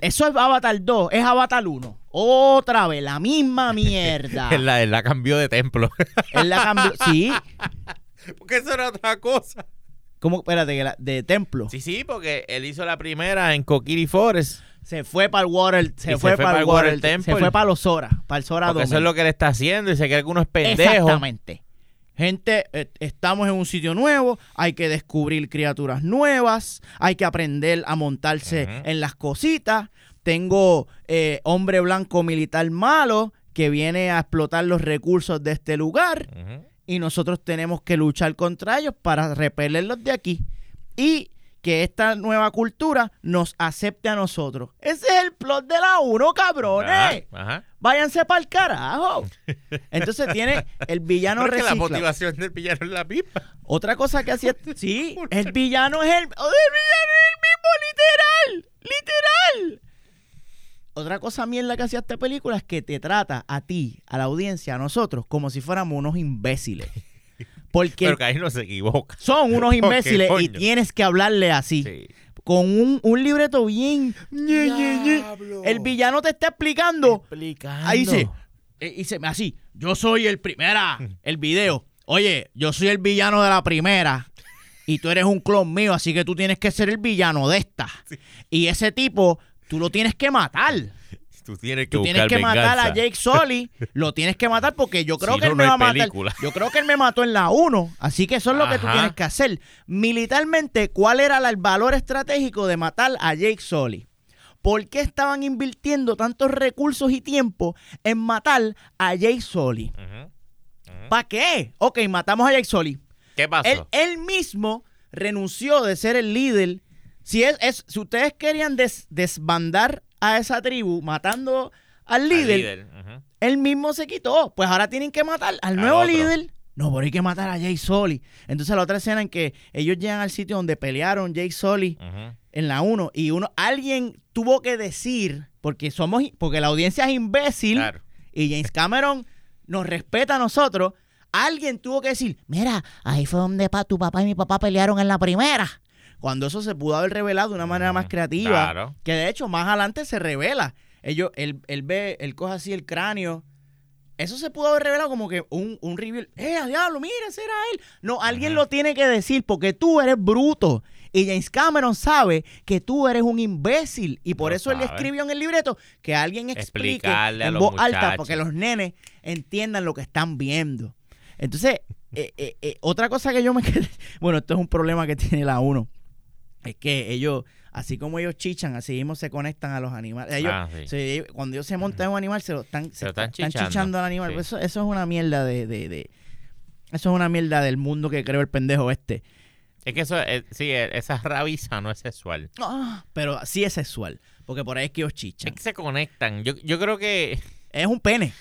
Eso es Avatar 2, es Avatar 1. Otra vez, la misma mierda.
Él la, él la cambió de templo.
Él la cambió. Sí.
Porque eso era otra cosa.
¿Cómo? Espérate, la- de templo.
Sí, sí, porque él hizo la primera en Kokiri Forest.
Se fue para el Water, se fue para el Water,
Temple.
se fue para los Sora, para el Sora
Porque eso es lo que él está haciendo y se cree que uno es pendejo.
Exactamente. Gente, eh, estamos en un sitio nuevo, hay que descubrir criaturas nuevas, hay que aprender a montarse en las cositas. Tengo eh, hombre blanco militar malo que viene a explotar los recursos de este lugar y nosotros tenemos que luchar contra ellos para repelerlos de aquí. Y que esta nueva cultura nos acepte a nosotros. Ese es el plot de la 1, cabrones.
Ajá, ajá.
Váyanse para el carajo. Entonces tiene el villano
Pero es que la motivación del villano es la pipa.
Otra cosa que hacía. Sí, el villano es el. oh, el villano es el mismo, literal. Literal. Otra cosa mierda que hacía esta película es que te trata a ti, a la audiencia, a nosotros, como si fuéramos unos imbéciles. Porque
Pero que ahí no se equivoca.
son unos imbéciles y tienes que hablarle así.
Sí.
Con un, un libreto bien. ñe, ñe, ñe. El villano te está explicando. Ahí dice, eh, dice así, yo soy el primera, el video. Oye, yo soy el villano de la primera y tú eres un clon mío, así que tú tienes que ser el villano de esta. Y ese tipo, tú lo tienes que matar.
Tú tienes que
Tú tienes
buscar
que matar a. Jake Sully, lo tienes que matar porque yo creo
Si
que
no,
él me
no
va a matar. Yo creo que él me mató en la 1, así que eso es lo que tú tienes que hacer. Militarmente, ¿cuál era el valor estratégico de matar a Jake Sully? ¿Por qué estaban invirtiendo tantos recursos y tiempo en matar a Jake Sully? ¿Para qué? Ok, matamos a Jake Sully.
¿Qué pasó?
Él, él mismo renunció de ser el líder. Si, es, es- si ustedes querían des- desbandar a esa tribu matando al líder,
Ujú.
él mismo se quitó. Pues ahora tienen que matar al
Al
nuevo
otro.
líder. No, pero hay que matar a Jake Sully. Entonces la otra escena en que ellos llegan al sitio donde pelearon Sully
Ujú.
en la 1 y uno alguien tuvo que decir porque somos porque la audiencia es imbécil
Claro.
y James Cameron nos respeta a nosotros, alguien tuvo que decir, mira, ahí fue donde pa- tu papá y mi papá pelearon en la primera. Cuando eso se pudo haber revelado de una manera más
Ujú,
creativa,
claro.
que de hecho más adelante se revela. Ellos, él, él ve, él coge así el cráneo. Eso se pudo haber revelado como que un, un reveal. ¡Eh, a diablo! Mira, ese era él. No, alguien lo tiene que decir porque tú eres bruto. Y James Cameron sabe que tú eres un imbécil. Y por eso él
sabe.
escribió en el libreto que alguien explique
Explicarle
en voz alta porque los nenes entiendan lo que están viendo. Entonces, eh, eh, eh, otra cosa que yo me quedé. Bueno, esto es un problema que tiene la 1. Es que ellos, así como ellos chichan, así mismo se conectan a los animales. Ellos,
Ah, sí.
se- cuando ellos se montan en un animal, se lo están, se
lo están
están
chichando.
chichando al animal.
Sí.
Eso, eso es una mierda de, de- de- Eso es una mierda del mundo que creó el pendejo este.
Es que eso, eh, sí, eh, esa rabiza no es sexual.
Ah, pero sí es sexual. Porque por ahí es que ellos
Es
chichan.
que se conectan. Yo, yo creo que.
Es un pene.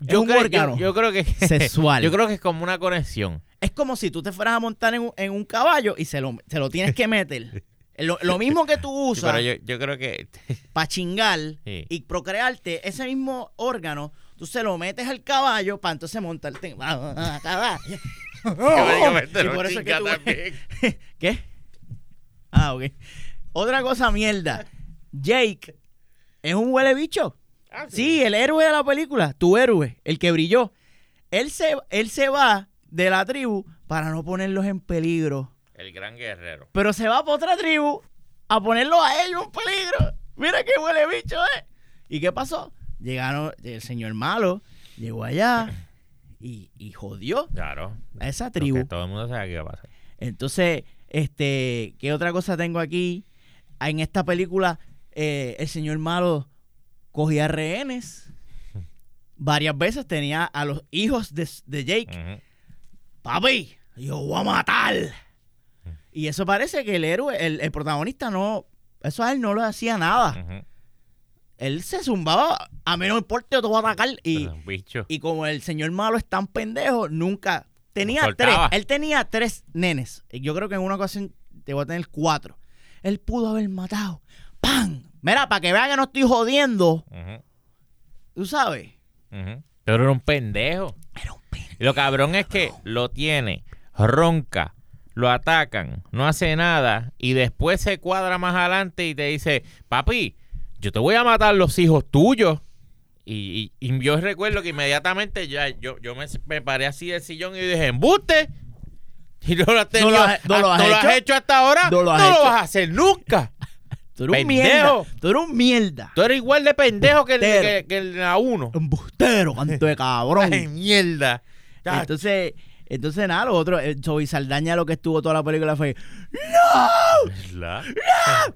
Es
Yo
un
creo,
órgano
yo, yo creo que.
sexual.
Yo creo que es como una conexión.
Es como si tú te fueras a montar en un, en un caballo y se lo, se lo tienes que meter. Lo, lo mismo que tú
Sí,
usas
pero yo, yo creo que.
para chingar
Sí.
y procrearte, ese mismo órgano, tú se lo metes al caballo para entonces montarte caballo. Y por eso es que tú-. ¿Qué? Ah, ok. Otra cosa mierda. Jake es un huele bicho.
Ah,
Sí, el héroe de la película, tu héroe, el que brilló. Él se, él se va de la tribu para no ponerlos en peligro.
El gran guerrero.
Pero se va para otra tribu a ponerlos a ellos en peligro. Mira qué huele bicho, ¿eh? ¿Y qué pasó? Llegaron, el señor malo llegó allá y, y jodió
Claro.
a esa
Porque
tribu.
todo el mundo sabe qué va a pasar.
Entonces, este, ¿qué otra cosa tengo aquí? En esta película, eh, el señor malo cogía rehenes. Varias veces tenía a los hijos de, de Jake. Papi, yo voy a matar. Y eso parece que el héroe, el, el protagonista no, eso a él no le hacía nada. Él se zumbaba, a mí no me importa, yo te voy a atacar. Y,
bicho.
y como el señor malo es tan pendejo, nunca tenía
Lo
tres. Él tenía tres nenes. Yo creo que en una ocasión te voy a tener cuatro. Él pudo haber matado. ¡Pam! Mira, para que vean que no estoy jodiendo, tú sabes.
Pero era un pendejo. Y lo cabrón es que lo tiene, ronca, lo atacan, no hace nada y después se cuadra más adelante y te dice, papi, yo te voy a matar los hijos tuyos. Y, y- y yo recuerdo que inmediatamente ya yo, yo me, me paré así del sillón y dije, ¡embuste! Y no lo has tenido,
lo has- no lo
ah,
has
no lo has
hecho.
hasta ahora,
No lo
vas a hacer nunca.
Tú eres un mierda. Tú eres un mierda.
Tú eres igual de pendejo que el, que, que el a uno.
Embustero, canto de cabrón.
Ay, mierda.
Entonces, entonces nada, lo otro, eh, Zoe Saldaña lo que estuvo toda la película fue
¿verdad?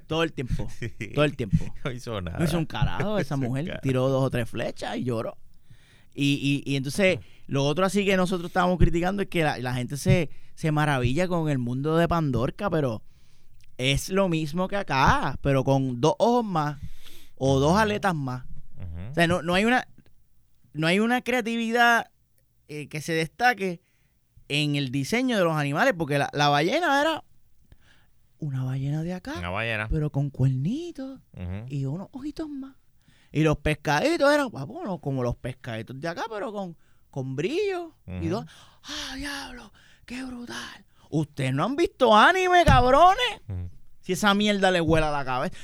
todo el tiempo, todo el tiempo.
No hizo nada.
No hizo un carajo esa mujer,
carajo.
tiró dos o tres flechas y lloró. Y, y, y entonces, lo otro así que nosotros estábamos criticando es que la, la gente se, se maravilla con el mundo de Pandorca, pero es lo mismo que acá, pero con dos ojos más o dos aletas más. O sea, no, no hay una no hay una creatividad eh, que se destaque en el diseño de los animales, porque la, la ballena era una ballena de acá,
Una ballena.
pero con cuernitos
Ujú.
y unos ojitos más. Y los pescaditos eran, ah, bueno, como los pescaditos de acá, pero con, con brillo. Y
Ujú.
dos, ¡ah, diablo! ¡Qué brutal! Ustedes no han visto anime, cabrones.
Ujú.
Si esa mierda le huela a la cabeza.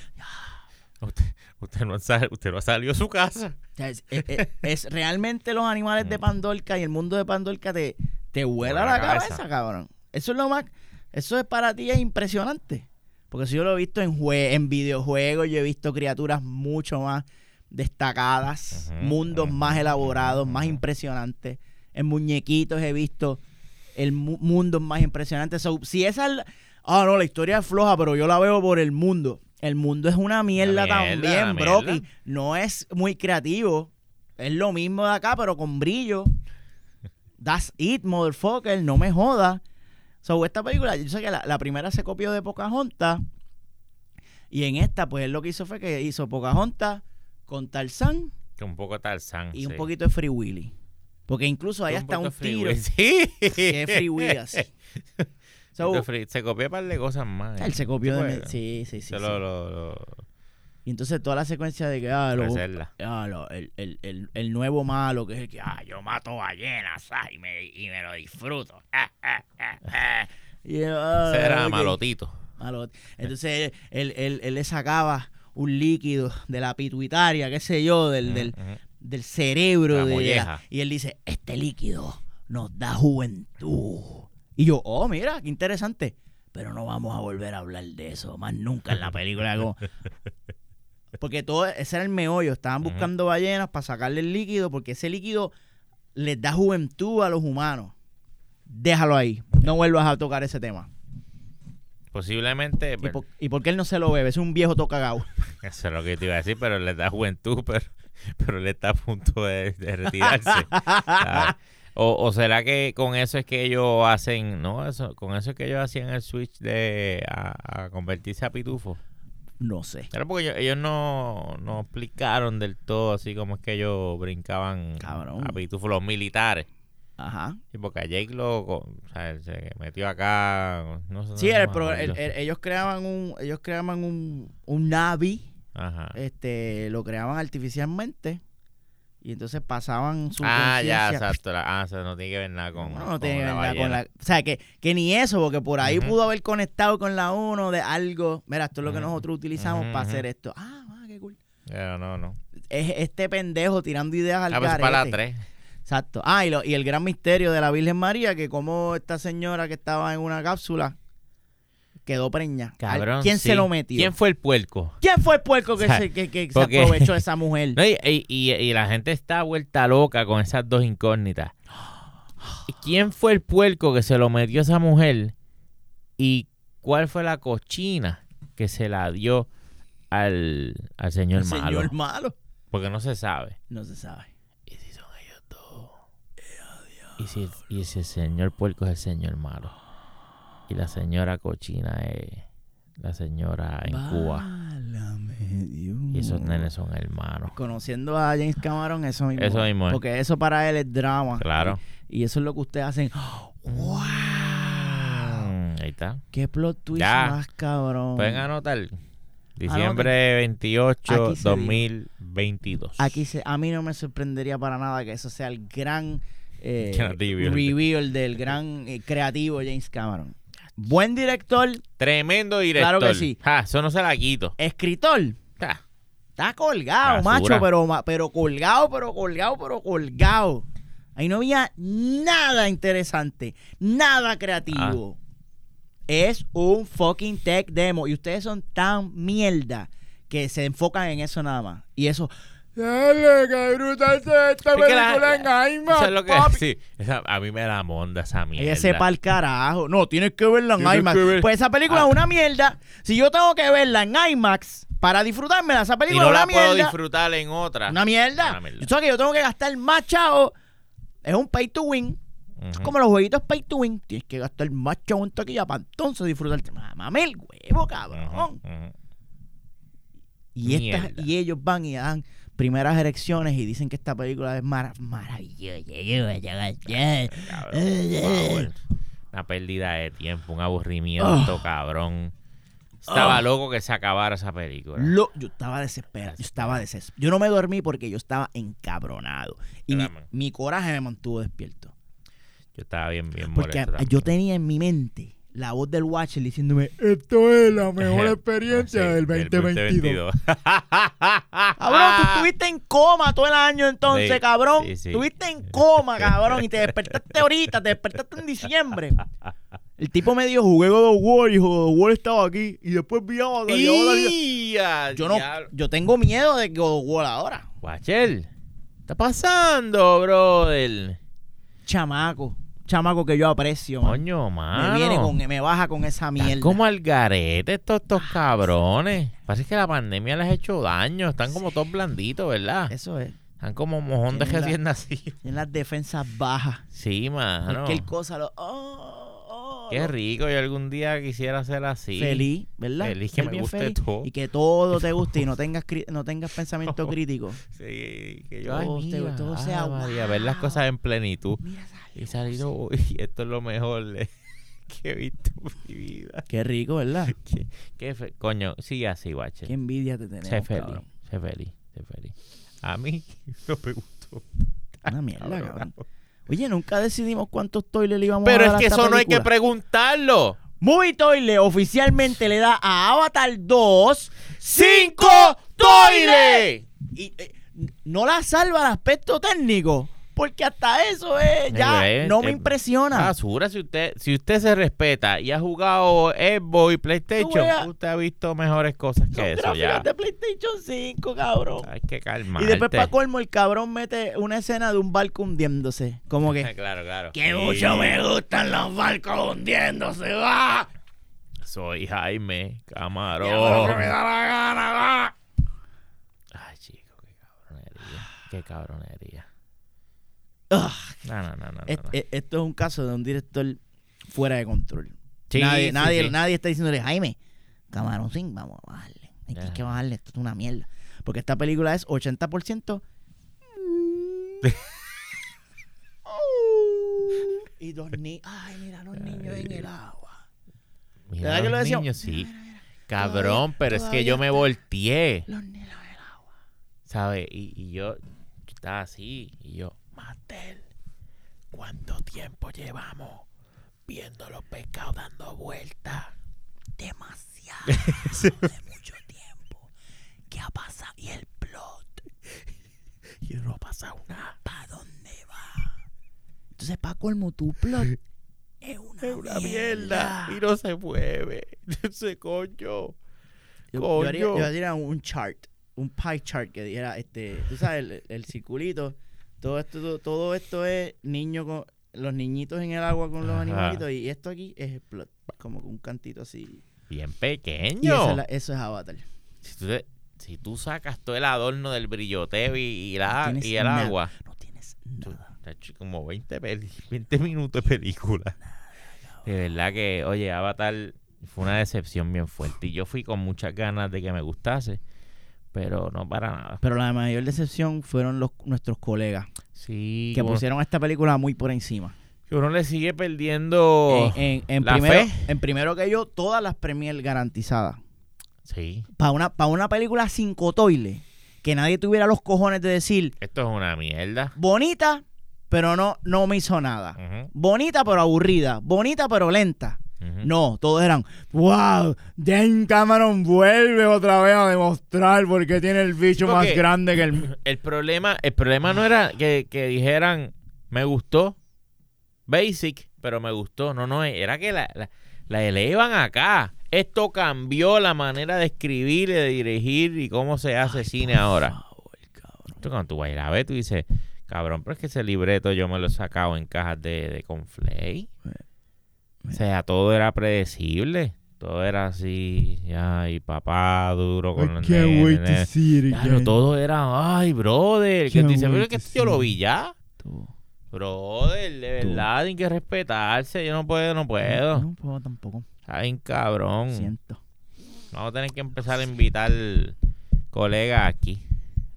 Usted, usted, no sal- usted no salió de su casa.
O sea, es, es- es- es realmente los animales de Pandorca y el mundo de Pandorca te, te vuela la
la
cabeza,
cabeza.
cabrón. Eso es lo más, eso es para ti es impresionante. Porque si yo lo he visto en jue- en videojuegos, yo he visto criaturas mucho más destacadas, mundos más elaborados, más impresionantes. En muñequitos he visto el mu- mundos más impresionantes. So, si esa ah no, la historia es floja, pero yo la veo por el mundo. El mundo es una mierda,
mierda,
también,
mierda.
No es muy creativo. Es lo mismo de acá, pero con brillo. That's it, motherfucker. No me joda. So, esta película, yo sé que la, la primera se copió de Pocahontas. Y en esta, pues él lo que hizo fue que hizo Pocahontas con Tarzán
Que un poco Tarzán.
y un poquito de Free Willy. Porque incluso
Un
hasta
poco
un tiro.
Sí.
que es Free Willy así. So,
se copió un par de cosas más.
él se copió de... Sí, sí, sí. sí.
lo- lo- lo-
Y entonces toda la secuencia de que, ah, ah, el, el- el- el nuevo malo, que es el que, ah, yo mato ballenas, ah, y me, y me lo disfruto. ah, ah, ah. Y, ok.
malotito.
Malo. Entonces él, él- él le sacaba un líquido de la pituitaria, qué sé yo, del, del,
Ujú.
del cerebro.
La
de y él dice, este líquido nos da juventud. Y yo, oh, mira, qué interesante. Pero no vamos a volver a hablar de eso más nunca en la película. como- Porque todo ese era el meollo. Estaban buscando ballenas para sacarle el líquido porque ese líquido les da juventud a los humanos. Déjalo ahí. No vuelvas a tocar ese tema.
Posiblemente.
¿Y
pero-
por, y por qué él no se lo bebe? Es un viejo tocagao.
Eso es lo que te iba a decir, pero le da juventud, pero, pero él está a punto de, de retirarse. O, o será que con eso es que ellos hacen, no, eso, con eso es que ellos hacían el switch de a, a convertirse a pitufo.
No sé.
Claro, porque ellos, ellos no, no explicaron del todo así como es que ellos brincaban
Cabrón.
a pitufo, los militares.
Ajá.
Sí, porque a Jake lo, o sea, él se metió acá, no sé.
Sí,
no
pro- el- el- ellos creaban un, ellos creaban un, un Navi,
Ajá.
este, lo creaban artificialmente y entonces pasaban su
Ah, ya, exacto. la- ah, o sea, no tiene que ver nada con.
No, no tiene que ver nada con la- O sea, que, que ni eso, porque por ahí pudo haber conectado con la 1 de algo. Mira, esto es lo que nosotros utilizamos para hacer esto. Ah, ah, qué cool.
Pero no, no.
Es este pendejo tirando ideas al
Ah, pues para la
garete.
3.
Exacto. Ah, y, lo- y el gran misterio de la Virgen María, que como esta señora que estaba en una cápsula quedó preña.
Cabrón.
¿Quién
sí.
se lo metió?
¿Quién fue el puerco?
¿Quién fue el puerco que,
O sea,
se, que, que se aprovechó de esa mujer?
No, y, y- y- la gente está vuelta loca con esas dos incógnitas. ¿Y ¿Quién fue el puerco que se lo metió a esa mujer? ¿Y cuál fue la cochina que se la dio al, al señor
El
malo?
señor malo.
Porque no se sabe.
No se sabe.
¿Y si son ellos dos? ¿Y si, y si el señor puerco es el señor malo? Y la señora cochina es la señora en Cuba.
Dios.
Y esos nenes son hermanos.
Conociendo a James Cameron, eso mismo.
Eso mismo es.
Porque eso para él es drama.
Claro.
Y, y eso es lo que ustedes hacen. ¡Wow!
Mm, ahí está.
¡Qué plot twist
Ya.
más cabrón!
Pueden anotar. Diciembre 28,
Aquí se
2022.
Aquí se, a mí no me sorprendería para nada que eso sea el gran eh,
reveal
del gran eh, creativo James Cameron. Buen director,
Tremendo director.
Claro que sí.
Ja, eso no se la quito.
escritor.
Ja,
está colgado,
Basura.
macho, pero, pero colgado, pero colgado, pero colgado. Ahí no había nada interesante, nada creativo.
Ah.
Es un fucking tech demo y ustedes son tan mierda que se enfocan en eso nada más. Y eso, dale, que brutal esta
Es que la-
película en
la-
IMAX,
eso es lo que-
papi".
sí, esa- a mí me da monda esa mierda.
Ese pa'l carajo. No, tienes que verla en IMAX.
ver-
Pues esa película
Ah.
es una mierda. Si yo tengo que verla en IMAX para disfrutármela, esa
y
película
no
es
la
una
puedo
mierda.
disfrutar en otra.
Una mierda.
Una mierda.
Yo sé que yo tengo que gastar más chavo. Es un pay to win. Es como los jueguitos pay to win. Tienes que gastar más chavo en taquilla para entonces disfrutarte. Mame el huevo, cabrón. Y, estas-
Mierda.
y ellos van y dan primeras erecciones y dicen que esta película es mara- maravillosa.
Cabrón. Una pérdida de tiempo, un aburrimiento,
Ah.
cabrón. Estaba loco que se acabara esa película.
Lo- yo estaba desesperado. Yo estaba desesperado. Yo no me dormí porque yo estaba encabronado. Y mi, coraje me mantuvo despierto.
Yo estaba bien, bien
Porque
molesto.
yo tenía en mi mente la voz del Watcher diciéndome: Esto es la mejor
Sí,
experiencia del 2022.
2022.
Cabrón, tú estuviste en coma todo el año entonces,
Sí,
cabrón.
sí.
Estuviste en coma, cabrón. Y te despertaste ahorita, te despertaste en diciembre. El tipo me dijo, jugué God of War y God of War estaba aquí. Y después vi y-
¡Ya!
Yo no, yo tengo miedo de God of War ahora.
Guachel, ¿qué está pasando, brother?
Chamaco. Chamaco que yo aprecio. man.
Coño, mano.
Me viene con, me baja con esa mierda.
como al garete estos, estos cabrones. Parece que la pandemia les ha hecho daño. Están como todos blanditos, ¿verdad?
Eso es.
Están como mojón de recién nacidos.
En las defensas bajas.
Sí, mano.
Cualquier cosa lo. oh,
Qué rico. Yo algún día quisiera ser así.
Feliz, ¿verdad?
Feliz, que
Ser
me guste
feliz
todo.
Y que todo te guste y no tengas, no tengas pensamiento crítico.
Sí, que yo, ay,
Todo te- todo
ay,
sea
María, ver las cosas en plenitud.
Mira
Y salir, uy, esto es lo mejor de- que he visto en mi vida.
Qué rico, ¿verdad?
Qué, qué fe- Coño, sigue así, guache.
Qué envidia te tenemos.
Sé feliz,
cabrón.
sé feliz, sé feliz. A mí no me gustó.
Una mierda,
Cabrón.
cabrón. Oye, nunca decidimos cuántos toiles le íbamos a
Pero
dar
es
a
que eso no hay que preguntarlo.
Movie Toilet oficialmente le da a Avatar 2
¡Cinco toiles!
Y eh, no la salva el aspecto técnico. Porque hasta eso es, ya
Eh,
no me
eh,
impresiona.
Basura, si usted, si usted se respeta y ha jugado Xbox y PlayStation,
veas-
usted ha visto mejores cosas
Son
que eso
gráficas
ya.
de PlayStation 5, cabrón.
Hay que calmar.
Y después para colmo el cabrón mete una escena de un barco hundiéndose. Como que
Claro, claro.
que
Sí.
mucho me gustan los barcos hundiéndose, va.
Soy Jaime Camarón.
que me da la gana, va.
Ay, chico, qué cabronería. Qué cabronería. No, no, no, no.
Et- Esto es un caso de un director fuera de control.
Sí,
nadie,
sí,
nadie,
sí.
nadie está diciéndole, Jaime, Camarón sin, vamos a bajarle. Hay
Ya.
que bajarle, esto es una mierda. Porque esta película es 80%. y dos niños. Ay, mira, los niños en el agua.
Mira
¿verdad que
los
lo decíamos?
niños, sí.
Mira, mira,
Cabrón,
Todavía-
pero es que yo me volteé,
Los niños en el agua.
¿sabes? Y, y yo, yo estaba así, y yo, ¿cuánto tiempo llevamos viendo los pescados dando vueltas?
Demasiado. de mucho tiempo. ¿Qué ha pasado? Y el plot.
Y no pasa una.
¿Para dónde va? Entonces, para colmo, tu plot es una,
Es una mierda. Y no se mueve. Ese coño.
Yo, yo haría, yo haría un chart, un pie chart que dijera, este, tú sabes, el, el circulito. Todo esto, todo, todo esto es niño con los niñitos en el agua con los
Ajá.
animalitos y esto aquí es como un cantito así.
Bien
Y
pequeño.
eso es, la- eso es Avatar.
si, tú, si tú sacas todo el adorno del brilloteo y, y la, y el
nada.
agua,
No tienes nada.
como 20, peli- 20 minutos de película. De verdad que, oye, Avatar fue una decepción bien fuerte. Y yo fui con muchas ganas de que me gustase, pero no para nada.
Pero la mayor decepción fueron los, nuestros colegas
Sí,
que pusieron esta película muy por encima.
que uno le sigue perdiendo.
en, en- en
la
primero,
fe.
en primero que yo, todas las premier garantizadas.
Sí,
Para una, pa' una película sin cotoile, que nadie tuviera los cojones de decir,
esto es una mierda.
bonita, pero no, no me hizo nada. Bonita pero aburrida. Bonita pero lenta. No, todos eran, wow, James Cameron vuelve otra vez a demostrar por qué tiene el bicho
Sí,
más grande que el...
El problema, el problema no era que, que dijeran, me gustó, basic, pero me gustó. No, no, era que la, la, la elevan acá. Esto cambió la manera de escribir y de dirigir y cómo se hace cine ahora. Esto cuando tú vas a ir a ver, tú dices, cabrón, pero es que ese libreto yo me lo he sacado en cajas de, de Conflay. O sea, todo era predecible. Todo era así, ay, papá, duro con los nenes, Claro, todo era, ay, brother. Que dices, pero que
to
esto yo lo vi ya. Brother, de verdad, hay que respetarse. Yo no puedo, no puedo.
No puedo tampoco,
bien cabrón.
siento.
Vamos a tener que empezar a invitar colegas aquí.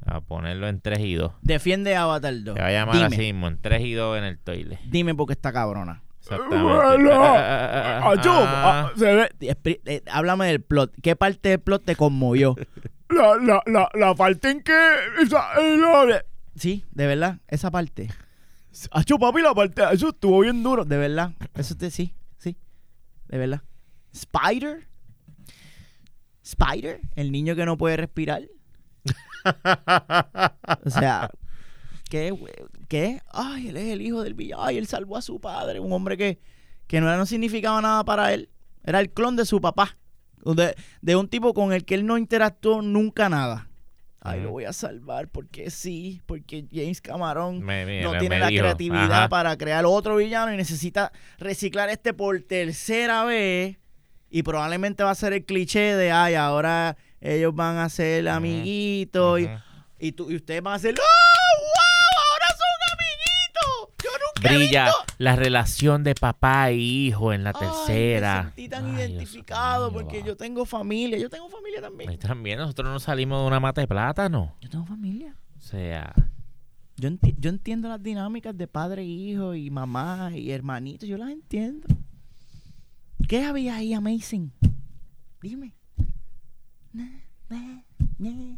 A ponerlo en 3 y 2.
Defiende a Avatar 2.
Te va a llamar
Dime,
así mismo, en 3 y 2 en el toilet.
dime por qué está cabrona.
Exactamente.
Bueno,
Ah, ah, ah,
Ayú,
ah.
ah, se ve- expri- eh, háblame del plot. ¿Qué parte del plot te conmovió? La, la, la, la parte en que. Sí, de verdad, esa parte. Acho, papi, la parte. Eso estuvo bien duro. De verdad. Eso te, sí, sí. De verdad. Spider. Spider, el niño que no puede respirar. O sea, ¿qué? ¿Qué? Ay, él es el hijo del villano. Ay, él salvó a su padre. Un hombre que, que no, no significaba nada para él. Era el clon de su papá. De, de un tipo con el que él no interactuó nunca nada. Ay, lo voy a salvar porque sí, porque James Cameron
Me- me-
no
me
tiene la
dijo,
creatividad
ajá.
para crear otro villano y necesita reciclar este por tercera vez. Y probablemente va a ser el cliché de, ay, ahora ellos van a ser amiguitos y-
Ujú.
y, tú, y ustedes van a ser, ¡oh, wow! Ahora son amiguitos. Yo nunca he
Brilla la relación de papá e hijo en la
Ay,
tercera.
me sentí tan
Ay,
identificado porque yo tengo familia. Yo tengo familia también.
Ahí también nosotros no salimos de una mata de plátano.
Yo tengo familia.
O sea,
Yo, enti- yo entiendo las dinámicas de padre e hijo y mamá y hermanitos. Yo las entiendo. ¿Qué había ahí amazing? Dime.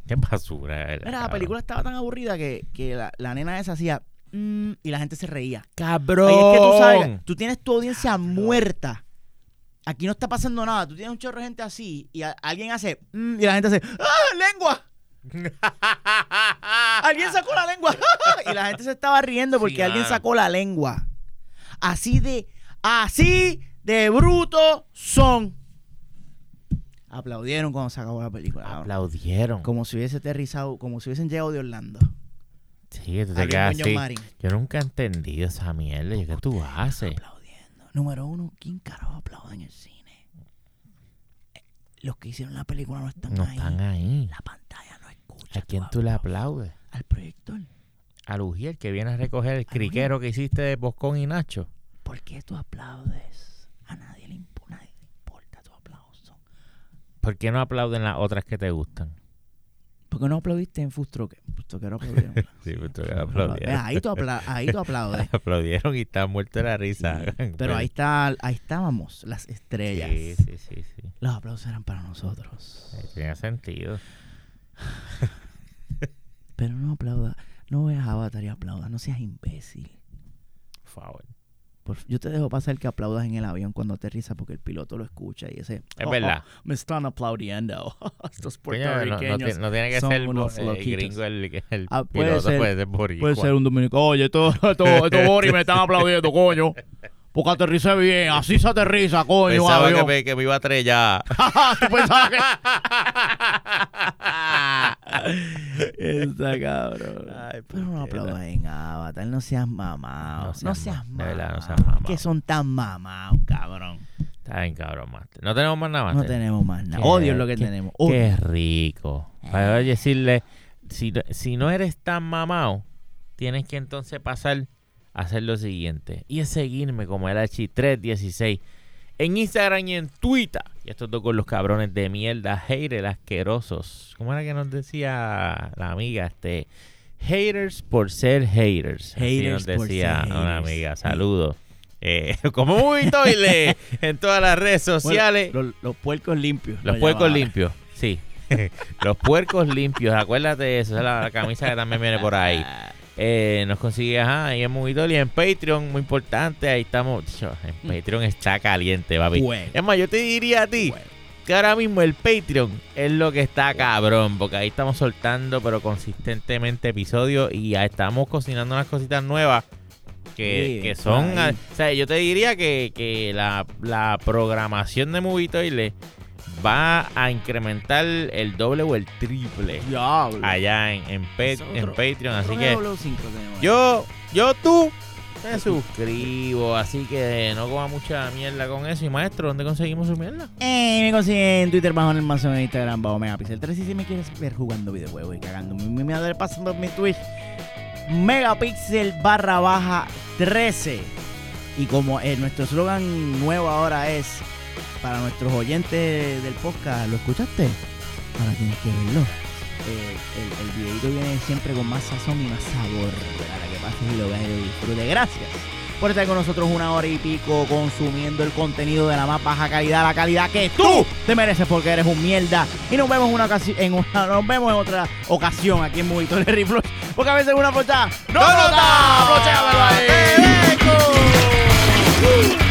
Qué basura. era,
Mira, la película estaba tan aburrida que, que la, la nena esa hacía "Mm", y la gente se reía.
¡Cabrón!
Ahí es que tú sabes, tú tienes tu audiencia muerta. Aquí no está pasando nada. Tú tienes un chorro de gente así y a- alguien hace "Mm", y la gente hace ¡Ah, lengua! Alguien sacó la lengua y la gente se estaba riendo porque
Sí,
alguien sacó la lengua. Así de, así de bruto son. Aplaudieron cuando se acabó la película. cabrón.
Aplaudieron.
Como si hubiese aterrizado, como si hubiesen llegado de Orlando.
Sí, tú te quedas así. Yo nunca he entendido esa mierda. ¿Y ¿Qué tú haces?
Aplaudiendo. Número uno, ¿quién carajo aplaude en el cine? Eh, Los que hicieron la película no están
No
ahí.
están ahí.
La pantalla no escucha.
¿A quién tú le aplaudes?
Al proyector.
A Lugier, que viene a recoger el criquero que hiciste de Boscón y Nacho.
¿Por qué tú aplaudes? A nadie le, impo- nadie le importa tu aplauso.
¿Por qué no aplauden las otras que te gustan?
¿Por qué no aplaudiste en Fustroque? Fustroquero aplaudieron.
Sí, aplaudieron.
ahí, tú apla- ahí tú aplaudes.
aplaudieron y están muertos de la risa.
Pero ahí está, ahí estábamos, las estrellas.
Sí, sí, sí, sí.
Los aplausos eran para nosotros.
Sí, Tiene sentido.
Pero no aplauda, no veas Avatar y aplauda, no seas imbécil.
Por favor.
Yo te dejo pasar que aplaudas en el avión cuando aterriza porque el piloto lo escucha y ese...
Es
"Oh,
verdad.
oh, me están aplaudiendo. Estos
Coño, no, no
puertorriqueños.
no tiene que ser eh,
loquitos.
gringo el, el
Ah, puede
piloto,
ser-
puede ser boricua.
Puede ser un dominicano. Oye, esto, esto, esto Boris me están aplaudiendo, coño. Porque aterricé bien. Así se aterriza, coño.
Pensaba que
avión.
me, que me iba a estrellar.
¿Tú pensabas que...? Está cabrón.
Ay,
Pero no
puñeta.
aplaudas en Avatar. No seas mamado.
No
No
seas de verdad, no
mamado.
seas mamado.
Que son tan mamados, cabrón.
Está bien, cabrón, Master. No tenemos más nada,
No
Master.
tenemos más nada. Odio es lo que
qué-
tenemos. Odio.
Qué rico. Para decirle, si, no- si no eres tan mamado, tienes que entonces pasar a hacer lo siguiente. Y es seguirme como el H316 en Instagram y en Twitter. Y esto todo con los cabrones de mierda, haters asquerosos. ¿Cómo era que nos decía la amiga? Este, haters por ser haters. Así
Haters
nos
por
decía
ser
una
haters.
amiga. Saludos. Eh, como muy toile en todas las redes
Bueno,
sociales.
los, los puercos limpios.
Los
lo
puercos limpios, sí. Los puercos limpios, acuérdate de eso, esa es la, la camisa que también viene por ahí. Eh, nos consigues ajá, ahí en Movitor y en Patreon, muy importante. Ahí estamos. En Patreon está caliente, papi.
Bueno.
Es más, yo te diría a ti
Bueno.
que ahora mismo el Patreon es lo que está cabrón, porque ahí estamos soltando, pero consistentemente episodios y ya estamos cocinando unas cositas nuevas. Que,
Sí,
que son,
ahí.
o sea, yo te diría que, que la, la programación de Movie Toilet va a incrementar el doble o el triple
Diablo.
allá en, en, en Patreon. Así que
W5 tenemos.
yo, yo tú me suscribo, así que no coma mucha mierda con eso. Y maestro, ¿dónde conseguimos su mierda?
Eh, me consiguen en Twitter bajo el mazo en Instagram bajo Megapixel 3 y si me quieres ver jugando videojuegos y cagando mi madre pasando en mi Twitch Megapixel barra baja 13 y como eh, nuestro slogan nuevo ahora es para nuestros oyentes del podcast, ¿lo escuchaste? Ahora tienes que verlo. Eh, el, el videito viene siempre con más sazón y más sabor para que pases y lo veas y lo disfrutes. Gracias por estar con nosotros una hora y pico consumiendo el contenido de la más baja calidad, la calidad que tú te mereces porque eres un mierda. Y nos vemos en una ocasión, en una, nos vemos en otra ocasión aquí en Movitorio Rifle. Porque a veces una flocha no nota. Flochéamelo ahí.